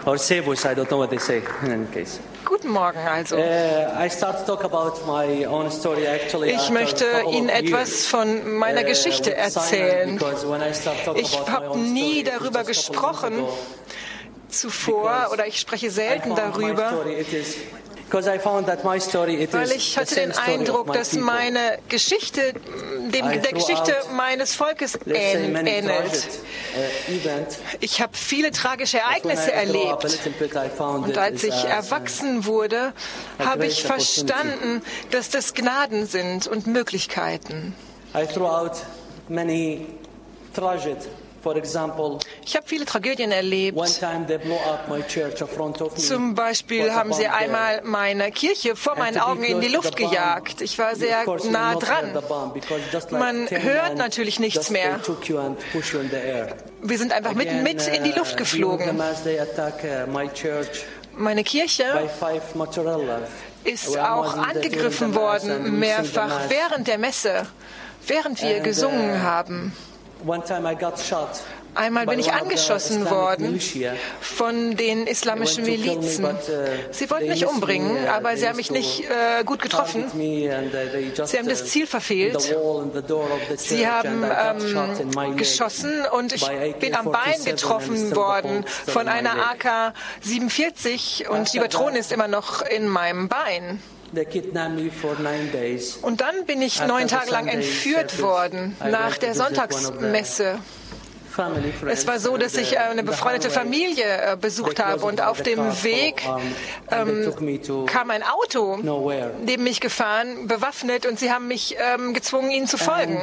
Or Sebus, I don't know what they say in any case. Guten Morgen also. I start to talk about my own story actually. Ich möchte Ihnen etwas von meiner uh, Geschichte erzählen. Ich habe nie darüber gesprochen zuvor oder ich spreche selten darüber, story, it is- because I found that my story, it weil ich the hatte den Eindruck, my dass people. meine Geschichte dem, der Geschichte meines Volkes ähnelt. tragic, uh, events. Ich habe viele tragische Ereignisse erlebt. Und als ich uh, erwachsen wurde, habe ich verstanden, dass das Gnaden sind und Möglichkeiten. I threw out many tragedies. For example, Ich habe viele Tragödien erlebt. one time they blew up my church in front of me. Zum Beispiel haben sie einmal meine Kirche vor meinen Augen in die Luft gejagt. Ich war sehr nah dran. Man hört natürlich nichts mehr. Wir sind einfach mitten mit in die Luft geflogen. Meine Kirche ist auch angegriffen worden, mehrfach während der Messe, während wir gesungen uh, haben. One time I got shot Einmal bin ich angeschossen worden von den islamischen Milizen. uh, Sie wollten mich umbringen, uh, aber sie haben mich nicht äh, gut getroffen. uh, Sie haben das Ziel verfehlt. Sie haben ähm, geschossen und ich bin am Bein AK-47 getroffen worden von einer leg. AK-47 und die Patrone ist immer noch in meinem Bein. Und dann bin ich neun Tage lang entführt worden nach der Sonntagsmesse. Es war so, dass ich uh, äh, eine befreundete Familie äh, besucht habe und auf dem Weg ähm, kam ein Auto neben mich gefahren, bewaffnet und sie haben mich ähm, gezwungen, ihnen zu folgen.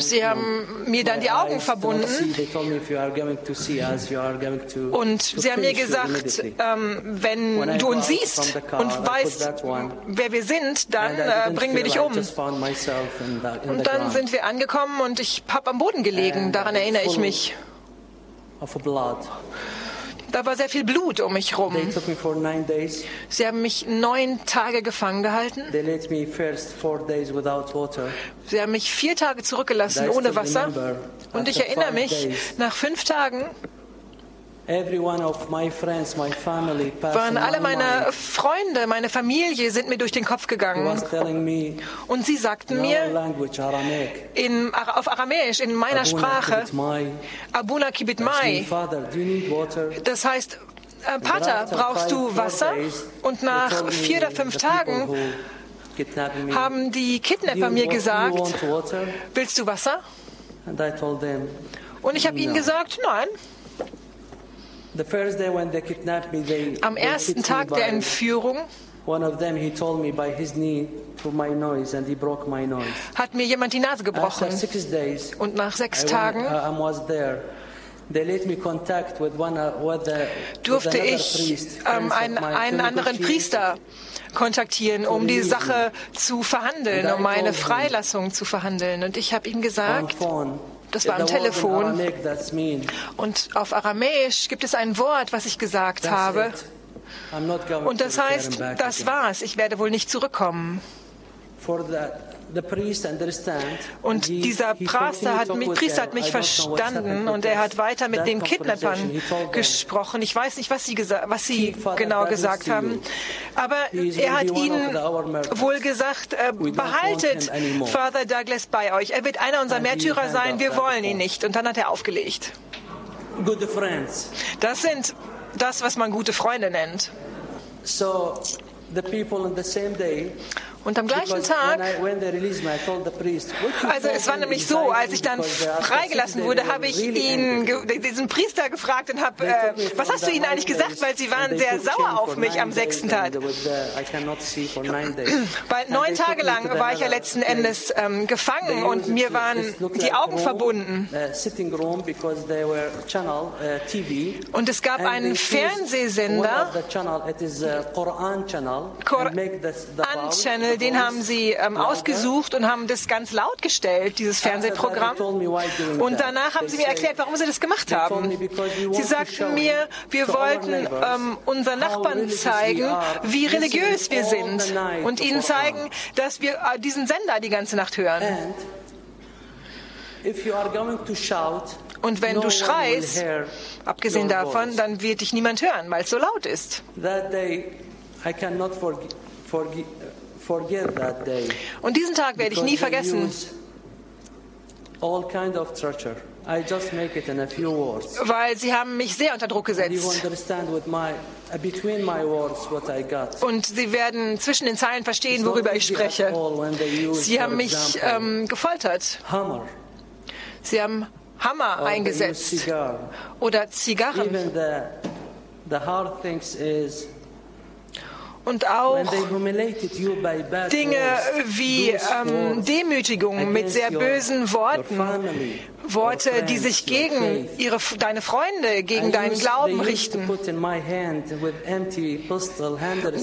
Sie haben mir dann die Augen verbunden. see. They told me if you are going to see us, you are going to Und sie haben mir gesagt, ähm, wenn du uns siehst und weißt, wer wir sind, dann äh, bringen wir dich um. Und dann sind wir angekommen und ich habe am Boden gelegen. Daran erinnere ich mich. Da war sehr viel Blut um mich rum. Sie haben mich neun Tage gefangen gehalten. Sie haben mich vier Tage zurückgelassen ohne Wasser. Und ich erinnere mich, nach fünf Tagen waren alle my meine. Freunde, meine Familie sind mir durch den Kopf gegangen. Und sie sagten mir in, auf Aramäisch, in meiner Sprache. Abuna Kibit Mai. Father, do you need water? Das heißt, äh, Pater, brauchst du Wasser? Und nach vier oder fünf Tagen haben die Kidnapper mir gesagt, willst du Wasser? And I told them, Und ich habe ihnen No. gesagt, nein. the first day when they kidnapped me, they, Am they ersten Tag der Entführung One of them, he told me by his knee to my nose, and he broke my nose. hat mir jemand die Nase gebrochen. Und nach sechs Tagen was there. durfte ich ähm, einen, einen anderen Priester kontaktieren, um die Sache zu verhandeln, um meine Freilassung zu verhandeln. Und ich habe ihm gesagt, das war am Telefon. Und auf Aramäisch gibt es ein Wort, was ich gesagt habe. Und das heißt, das war's. Ich werde wohl nicht zurückkommen. Und dieser Priester hat, mich, Priester hat mich verstanden und er hat weiter mit den Kidnappern gesprochen. Ich weiß nicht, was sie, was sie genau gesagt haben, aber er hat ihnen wohl gesagt, äh, behaltet Father Douglas bei euch. Er wird einer unserer Märtyrer sein, wir wollen ihn nicht. Und dann hat er aufgelegt. Das sind das, was man gute Freunde nennt. Und am gleichen Tag, also es war nämlich so, als ich dann freigelassen wurde, habe ich ihn, diesen Priester gefragt und habe, äh, was hast du ihnen eigentlich gesagt, weil sie waren sehr sauer auf mich am sechsten Tag. Weil neun Tage lang war ich ja letzten Endes ähm, gefangen und mir waren die Augen verbunden. Und es gab einen Fernsehsender, Koran-Channel, den haben sie ähm, ausgesucht und haben das ganz laut gestellt, dieses Fernsehprogramm. Und danach haben sie mir erklärt, warum sie das gemacht haben. Sie sagten mir, wir wollten ähm, unseren Nachbarn zeigen, wie religiös wir sind und ihnen zeigen, dass wir äh, diesen Sender die ganze Nacht hören. Und wenn du schreist, abgesehen davon, dann wird dich niemand hören, weil es so laut ist. Und diesen Tag werde ich nie vergessen. Weil sie haben mich sehr unter Druck gesetzt. Und sie werden zwischen den Zeilen verstehen, worüber ich spreche. Sie haben mich ähm, gefoltert. Sie haben Hammer eingesetzt oder Zigarren und auch Dinge wie ähm, Demütigung mit sehr bösen Worten, Worte, die sich gegen ihre, deine Freunde, gegen deinen Glauben richten.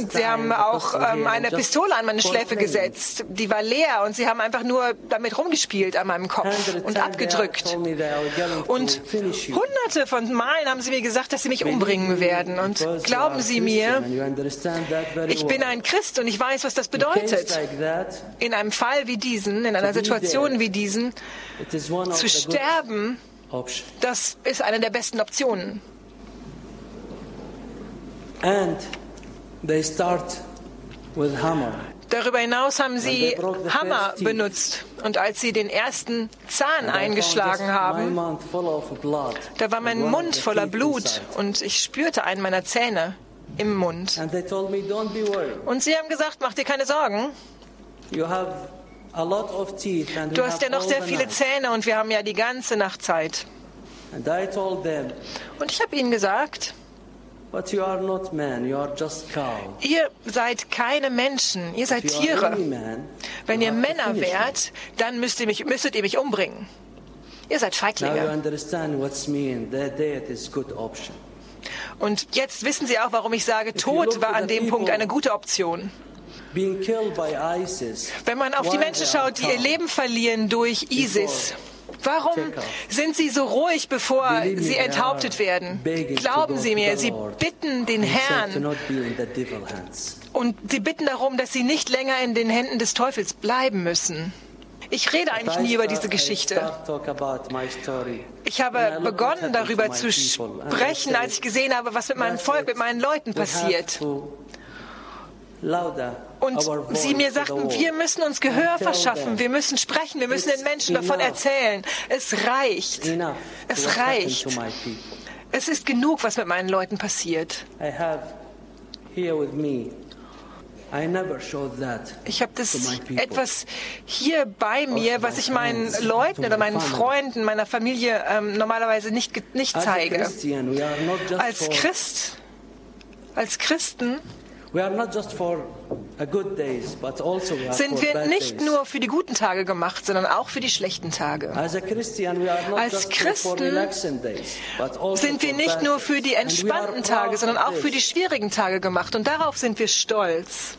Sie haben auch ähm, eine Pistole an meine Schläfe gesetzt, die war leer und sie haben einfach nur damit rumgespielt an meinem Kopf und abgedrückt. Und hunderte von Malen haben sie mir gesagt, dass sie mich umbringen werden. Und glauben Sie mir, ich bin ein Christ und ich weiß, was das bedeutet. In einem Fall wie diesen, in einer Situation wie diesen, zu sterben, das ist eine der besten Optionen. Darüber hinaus haben sie Hammer benutzt. Und als sie den ersten Zahn eingeschlagen haben, da war mein Mund voller Blut und ich spürte einen meiner Zähne im Mund. Und sie haben gesagt, mach dir keine Sorgen. Du hast ja noch sehr viele Zähne und wir haben ja die ganze Nacht Zeit. Und ich habe ihnen gesagt, Ihr seid keine Menschen, ihr seid Tiere. Wenn ihr Männer wärt, dann müsst ihr mich, müsstet ihr mich umbringen. Ihr seid Feiglinge. Und jetzt wissen Sie auch, warum ich sage, Tod war an dem Punkt eine gute Option. Wenn man auf die Menschen schaut, die ihr Leben verlieren durch ISIS, Warum sind sie so ruhig, bevor sie enthauptet werden? Glauben Sie mir, sie bitten den Herrn und sie bitten darum, dass sie nicht länger in den Händen des Teufels bleiben müssen. Ich rede eigentlich nie über diese Geschichte. Ich habe begonnen, darüber zu sprechen, als ich gesehen habe, was mit meinem Volk, mit meinen Leuten passiert. Und sie mir sagten, wir müssen uns Gehör verschaffen, wir müssen sprechen, wir müssen den Menschen davon erzählen. Es reicht. Es reicht. Es ist genug, was mit meinen Leuten passiert. Ich habe das etwas hier bei mir, was ich meinen Leuten oder meinen Freunden, meiner Familie ähm, normalerweise nicht, nicht zeige. Als Christ, als Christen sind wir nicht nur für die guten Tage gemacht, sondern auch für die schlechten Tage. Als Christen also sind wir nicht nur für die entspannten Tage, sondern auch für die schwierigen Tage gemacht. Und darauf sind wir stolz.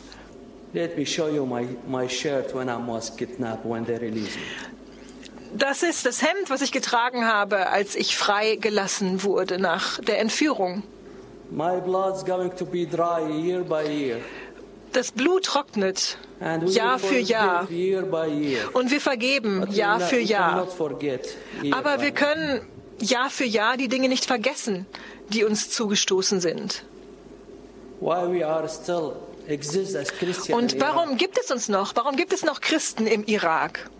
Let me show you my, my shirt when I was kidnapped when they released me. Das ist das Hemd, was ich getragen habe, als ich freigelassen wurde nach der Entführung. My blood's going to be dry year by year. Das Blut trocknet Jahr für Jahr. Und wir vergeben Jahr für Jahr. Aber wir können Jahr für Jahr die Dinge nicht vergessen, die uns zugestoßen sind. Und warum gibt es uns noch? Warum gibt es noch Christen im Irak?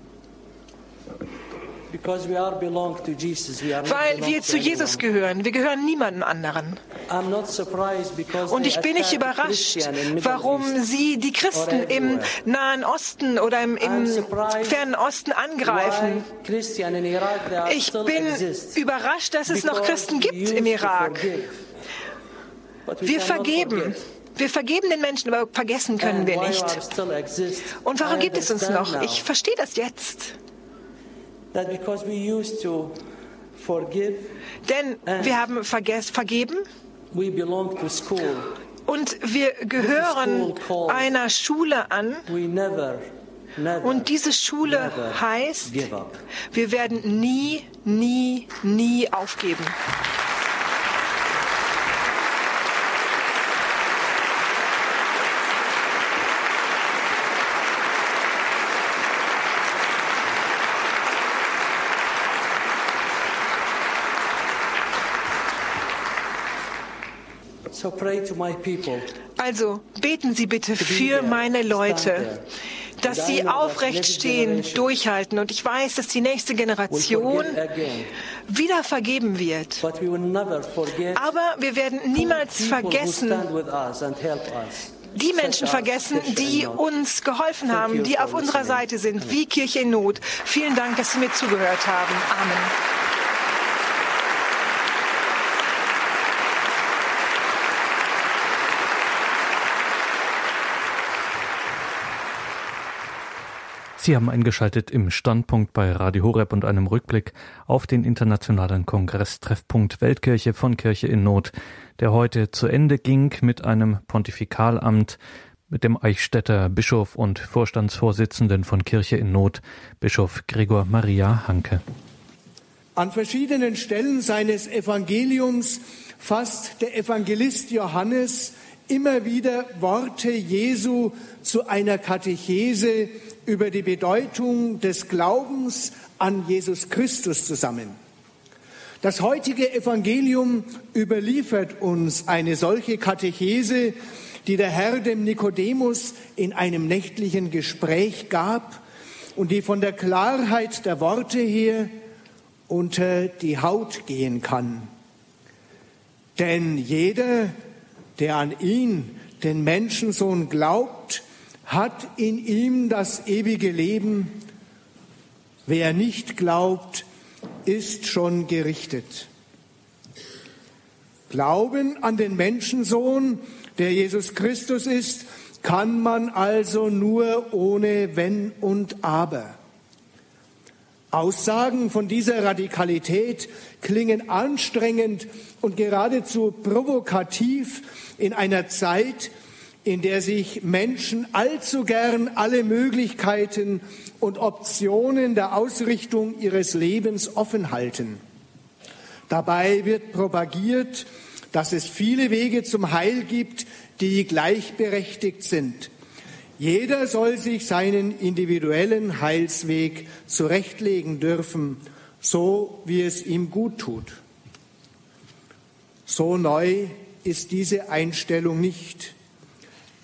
Because we are belong to Jesus. We are not Weil belong wir to zu Jesus gehören. Wir gehören niemandem anderen. I'm not surprised because Und ich bin nicht überrascht, warum East. sie die Christen im. Nahen Osten oder im, im fernen Osten angreifen. Ich bin überrascht, dass es noch Christen gibt im Irak. Wir vergeben. Wir vergeben den Menschen, aber vergessen können wir nicht. Und warum gibt es uns noch? Ich verstehe das jetzt. That because we used to forgive, Denn wir haben vergeben we belong to school. und wir gehören einer Schule an. We never, never Und diese Schule never heißt, give up. wir werden nie, nie, nie aufgeben. Also beten Sie bitte für meine Leute, dass sie aufrecht stehen, durchhalten. Und ich weiß, dass die nächste Generation wieder vergeben wird. Aber wir werden niemals vergessen, die Menschen vergessen, die uns geholfen haben, die auf unserer Seite sind, wie Kirche in Not. Vielen Dank, dass Sie mir zugehört haben. Amen. Sie haben eingeschaltet im Standpunkt bei Radio Horeb und einem Rückblick auf den internationalen Kongress-Treffpunkt Weltkirche von Kirche in Not, der heute zu Ende ging mit einem Pontifikalamt mit dem Eichstätter Bischof und Vorstandsvorsitzenden von Kirche in Not, Bischof Gregor Maria Hanke. An verschiedenen Stellen seines Evangeliums fasst der Evangelist Johannes immer wieder Worte Jesu zu einer Katechese über die Bedeutung des Glaubens an Jesus Christus zusammen. Das heutige Evangelium überliefert uns eine solche Katechese, die der Herr dem Nikodemus in einem nächtlichen Gespräch gab und die von der Klarheit der Worte her unter die Haut gehen kann. Denn jeder, der an ihn, den Menschensohn, glaubt, hat in ihm das ewige Leben. Wer nicht glaubt, ist schon gerichtet. Glauben an den Menschensohn, der Jesus Christus ist, kann man also nur ohne Wenn und Aber. Aussagen von dieser Radikalität klingen anstrengend und geradezu provokativ in einer Zeit, in der sich Menschen allzu gern alle Möglichkeiten und Optionen der Ausrichtung ihres Lebens offen halten. Dabei wird propagiert, dass es viele Wege zum Heil gibt, die gleichberechtigt sind. Jeder soll sich seinen individuellen Heilsweg zurechtlegen dürfen, so wie es ihm gut tut. So neu ist diese Einstellung nicht.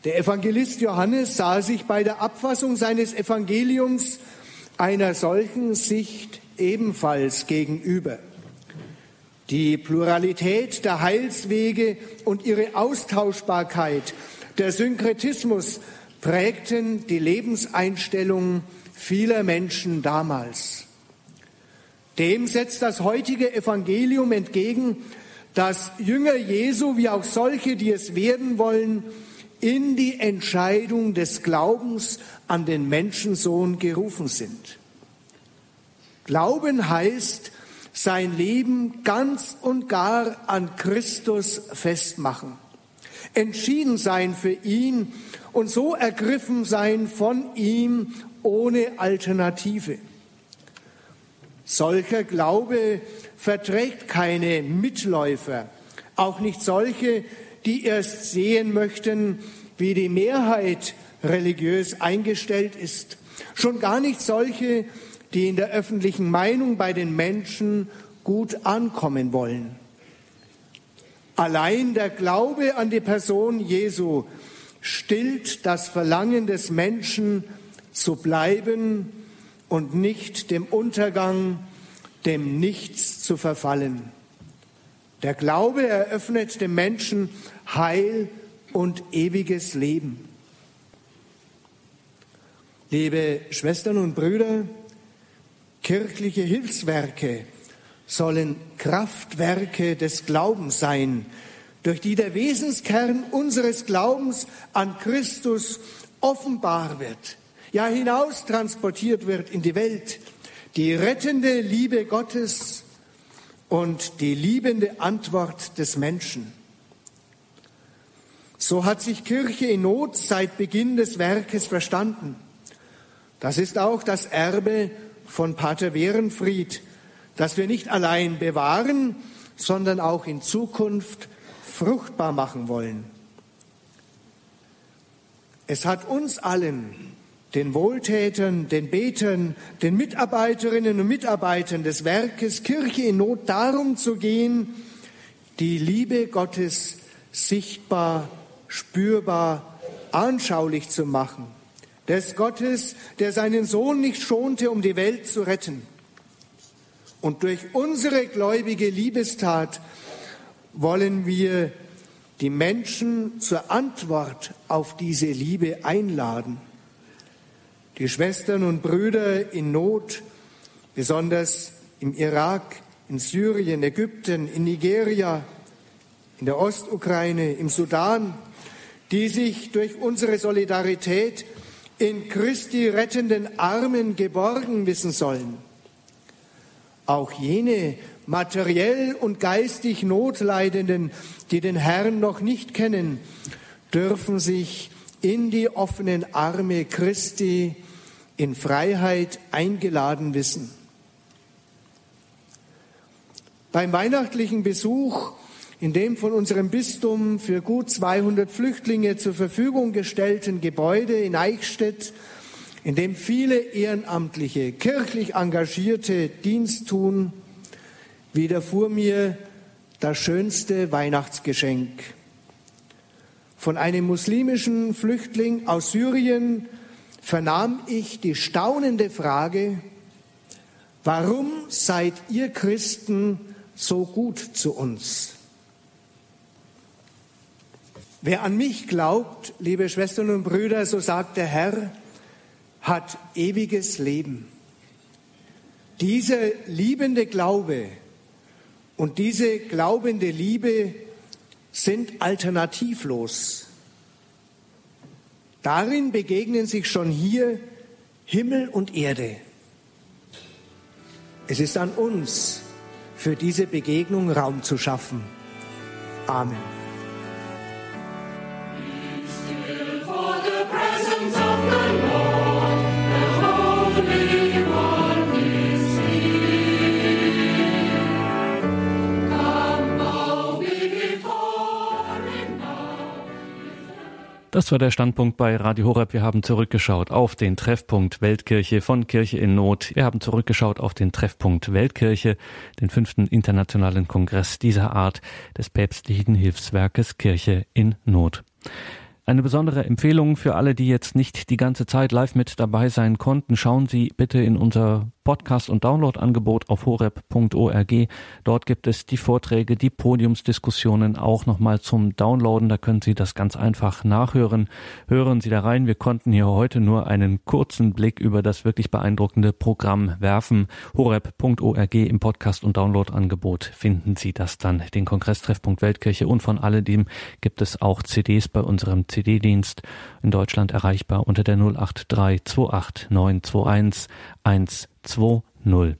Der Evangelist Johannes sah sich bei der Abfassung seines Evangeliums einer solchen Sicht ebenfalls gegenüber. Die Pluralität der Heilswege und ihre Austauschbarkeit, der Synkretismus prägten die Lebenseinstellung vieler Menschen damals. Dem setzt das heutige Evangelium entgegen, dass Jünger Jesu wie auch solche, die es werden wollen, in die Entscheidung des Glaubens an den Menschensohn gerufen sind. Glauben heißt, sein Leben ganz und gar an Christus festmachen, entschieden sein für ihn und so ergriffen sein von ihm ohne Alternative. Solcher Glaube verträgt keine Mitläufer, auch nicht solche, die erst sehen möchten, wie die Mehrheit religiös eingestellt ist, schon gar nicht solche, die in der öffentlichen Meinung bei den Menschen gut ankommen wollen. Allein der Glaube an die Person Jesu stillt das Verlangen des Menschen zu bleiben und nicht dem Untergang, dem Nichts zu verfallen. Der Glaube eröffnet dem Menschen Heil und ewiges Leben. Liebe Schwestern und Brüder, kirchliche Hilfswerke sollen Kraftwerke des Glaubens sein, durch die der Wesenskern unseres Glaubens an Christus offenbar wird, ja hinaus transportiert wird in die Welt. Die rettende Liebe Gottes und die liebende Antwort des Menschen. So hat sich Kirche in Not seit Beginn des Werkes verstanden. Das ist auch das Erbe von Pater Werenfried, das wir nicht allein bewahren, sondern auch in Zukunft fruchtbar machen wollen. Es hat uns allen den Wohltätern, den Betern, den Mitarbeiterinnen und Mitarbeitern des Werkes Kirche in Not darum zu gehen, die Liebe Gottes sichtbar, spürbar, anschaulich zu machen. Des Gottes, der seinen Sohn nicht schonte, um die Welt zu retten. Und durch unsere gläubige Liebestat wollen wir die Menschen zur Antwort auf diese Liebe einladen die Schwestern und Brüder in Not, besonders im Irak, in Syrien, Ägypten, in Nigeria, in der Ostukraine, im Sudan, die sich durch unsere Solidarität in Christi rettenden Armen geborgen wissen sollen. Auch jene materiell und geistig Notleidenden, die den Herrn noch nicht kennen, dürfen sich in die offenen Arme Christi in Freiheit eingeladen wissen. Beim weihnachtlichen Besuch in dem von unserem Bistum für gut 200 Flüchtlinge zur Verfügung gestellten Gebäude in Eichstätt, in dem viele ehrenamtliche, kirchlich engagierte Dienst tun, widerfuhr mir das schönste Weihnachtsgeschenk. Von einem muslimischen Flüchtling aus Syrien vernahm ich die staunende Frage, warum seid ihr Christen so gut zu uns? Wer an mich glaubt, liebe Schwestern und Brüder, so sagt der Herr, hat ewiges Leben. Dieser liebende Glaube und diese glaubende Liebe sind alternativlos. Darin begegnen sich schon hier Himmel und Erde. Es ist an uns, für diese Begegnung Raum zu schaffen. Amen. Das war der Standpunkt bei Radio Horeb. Wir haben zurückgeschaut auf den Treffpunkt Weltkirche von Kirche in Not. Wir haben zurückgeschaut auf den Treffpunkt Weltkirche, den fünften internationalen Kongress dieser Art des päpstlichen Hilfswerkes Kirche in Not. Eine besondere Empfehlung für alle, die jetzt nicht die ganze Zeit live mit dabei sein konnten. Schauen Sie bitte in unser Podcast- und Downloadangebot auf horeb.org. Dort gibt es die Vorträge, die Podiumsdiskussionen auch nochmal zum Downloaden. Da können Sie das ganz einfach nachhören. Hören Sie da rein. Wir konnten hier heute nur einen kurzen Blick über das wirklich beeindruckende Programm werfen. horeb.org im Podcast- und Downloadangebot finden Sie das dann, den Kongresstreffpunkt Weltkirche. Und von alledem gibt es auch CDs bei unserem CD-Dienst in Deutschland erreichbar unter der 08328 921 120.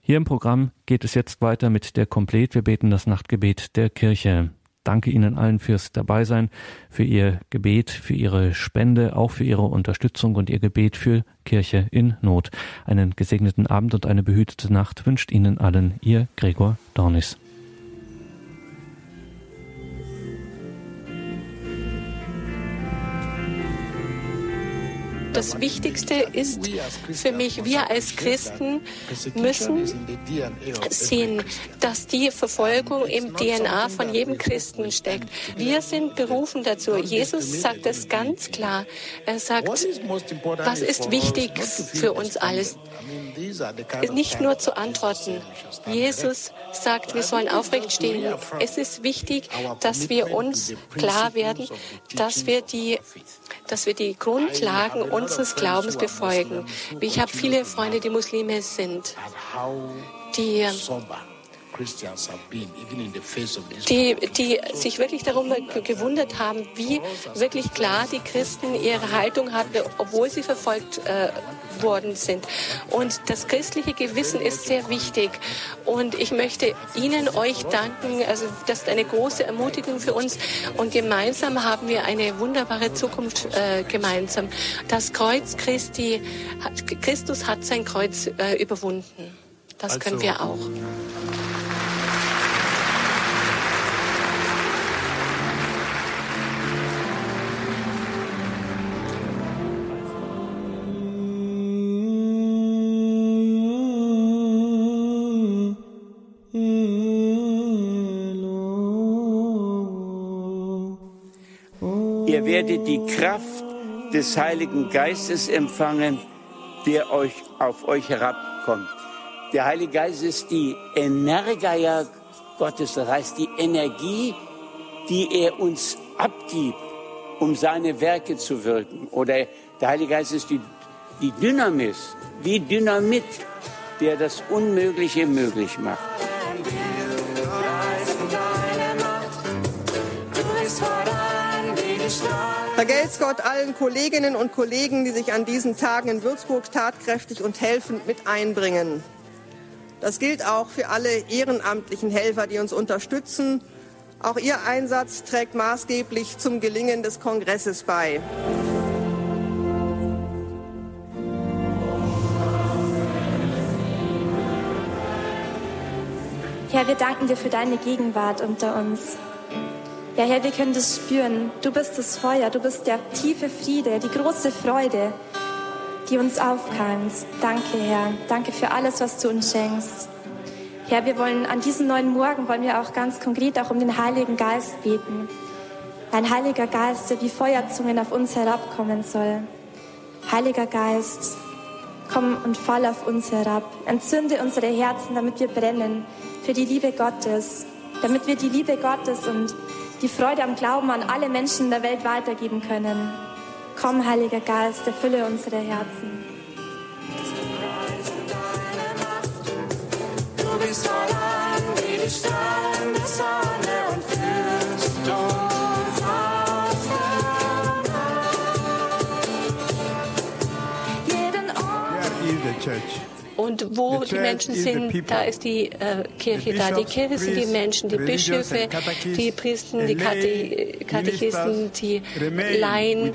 Hier im Programm geht es jetzt weiter mit der Komplet. Wir beten das Nachtgebet der Kirche. Danke Ihnen allen fürs Dabeisein, für Ihr Gebet, für Ihre Spende, auch für Ihre Unterstützung und Ihr Gebet für Kirche in Not. Einen gesegneten Abend und eine behütete Nacht wünscht Ihnen allen Ihr Gregor Dornis. Das Wichtigste ist für mich, wir als Christen müssen sehen, dass die Verfolgung im DNA von jedem Christen steckt. Wir sind berufen dazu. Jesus sagt es ganz klar. Er sagt, was ist wichtig für uns alles? Nicht nur zu antworten. Jesus sagt, wir sollen aufrecht stehen. Es ist wichtig, dass wir uns klar werden, dass wir die dass wir die Grundlagen unseres Glaubens befolgen. Ich habe viele Freunde, die Muslime sind, die die, die sich wirklich darüber gewundert haben, wie wirklich klar die Christen ihre Haltung hatten, obwohl sie verfolgt äh, worden sind. Und das christliche Gewissen ist sehr wichtig. Und ich möchte Ihnen, euch danken. Also das ist eine große Ermutigung für uns. Und gemeinsam haben wir eine wunderbare Zukunft äh, gemeinsam. Das Kreuz Christi, Christus hat sein Kreuz äh, überwunden. Das können wir auch. Werdet die Kraft des Heiligen Geistes empfangen, der euch auf euch herabkommt. Der Heilige Geist ist die Energia Gottes, das heißt die Energie, die er uns abgibt, um seine Werke zu wirken. Oder der Heilige Geist ist die, die Dynamis, wie Dynamit, der das Unmögliche möglich macht. Vergelt's Gott allen Kolleginnen und Kollegen, die sich an diesen Tagen in Würzburg tatkräftig und helfend mit einbringen. Das gilt auch für alle ehrenamtlichen Helfer, die uns unterstützen. Auch ihr Einsatz trägt maßgeblich zum Gelingen des Kongresses bei. Herr, wir danken dir für deine Gegenwart unter uns. Ja, Herr, wir können das spüren. Du bist das Feuer, du bist der tiefe Friede, die große Freude, die uns aufkeimt. Danke, Herr. Danke für alles, was du uns schenkst. Herr, wir wollen an diesem neuen Morgen, wollen wir auch ganz konkret auch um den Heiligen Geist beten. Ein Heiliger Geist, der wie Feuerzungen auf uns herabkommen soll. Heiliger Geist, komm und fall auf uns herab. Entzünde unsere Herzen, damit wir brennen für die Liebe Gottes, damit wir die Liebe Gottes und die Freude am Glauben an alle Menschen der Welt weitergeben können. Komm, Heiliger Geist, erfülle unsere Herzen. Du bist voran wie die strahlende Sonne und führst uns auf Jeden Ort. Und wo die Menschen sind, da ist die äh, Kirche da. Die Kirche sind die Menschen, die Bischöfe, die Priester, die Kate Katechisten, die Laien,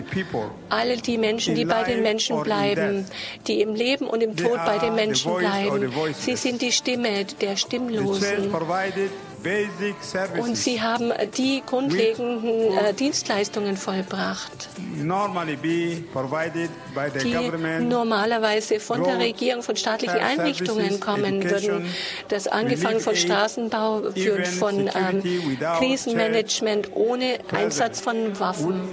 alle die Menschen, die bei den Menschen bleiben, die im Leben und im Tod bei den Menschen bleiben. Sie sind die Stimme der Stimmlosen. Und sie haben die grundlegenden äh, Dienstleistungen vollbracht, die normalerweise von der Regierung, von staatlichen Einrichtungen kommen würden. Das angefangen von Straßenbau, führt von ähm, Krisenmanagement ohne Einsatz von Waffen.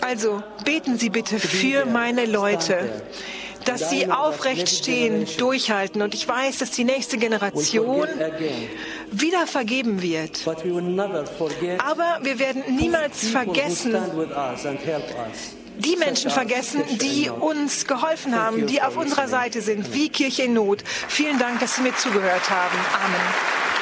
Also beten Sie bitte für meine Leute, dass sie aufrecht stehen, durchhalten. Und ich weiß, dass die nächste Generation wieder vergeben wird. Aber wir werden niemals vergessen, die Menschen vergessen, die uns geholfen haben, die auf unserer Seite sind, wie Kirche in Not. Vielen Dank, dass Sie mir zugehört haben. Amen.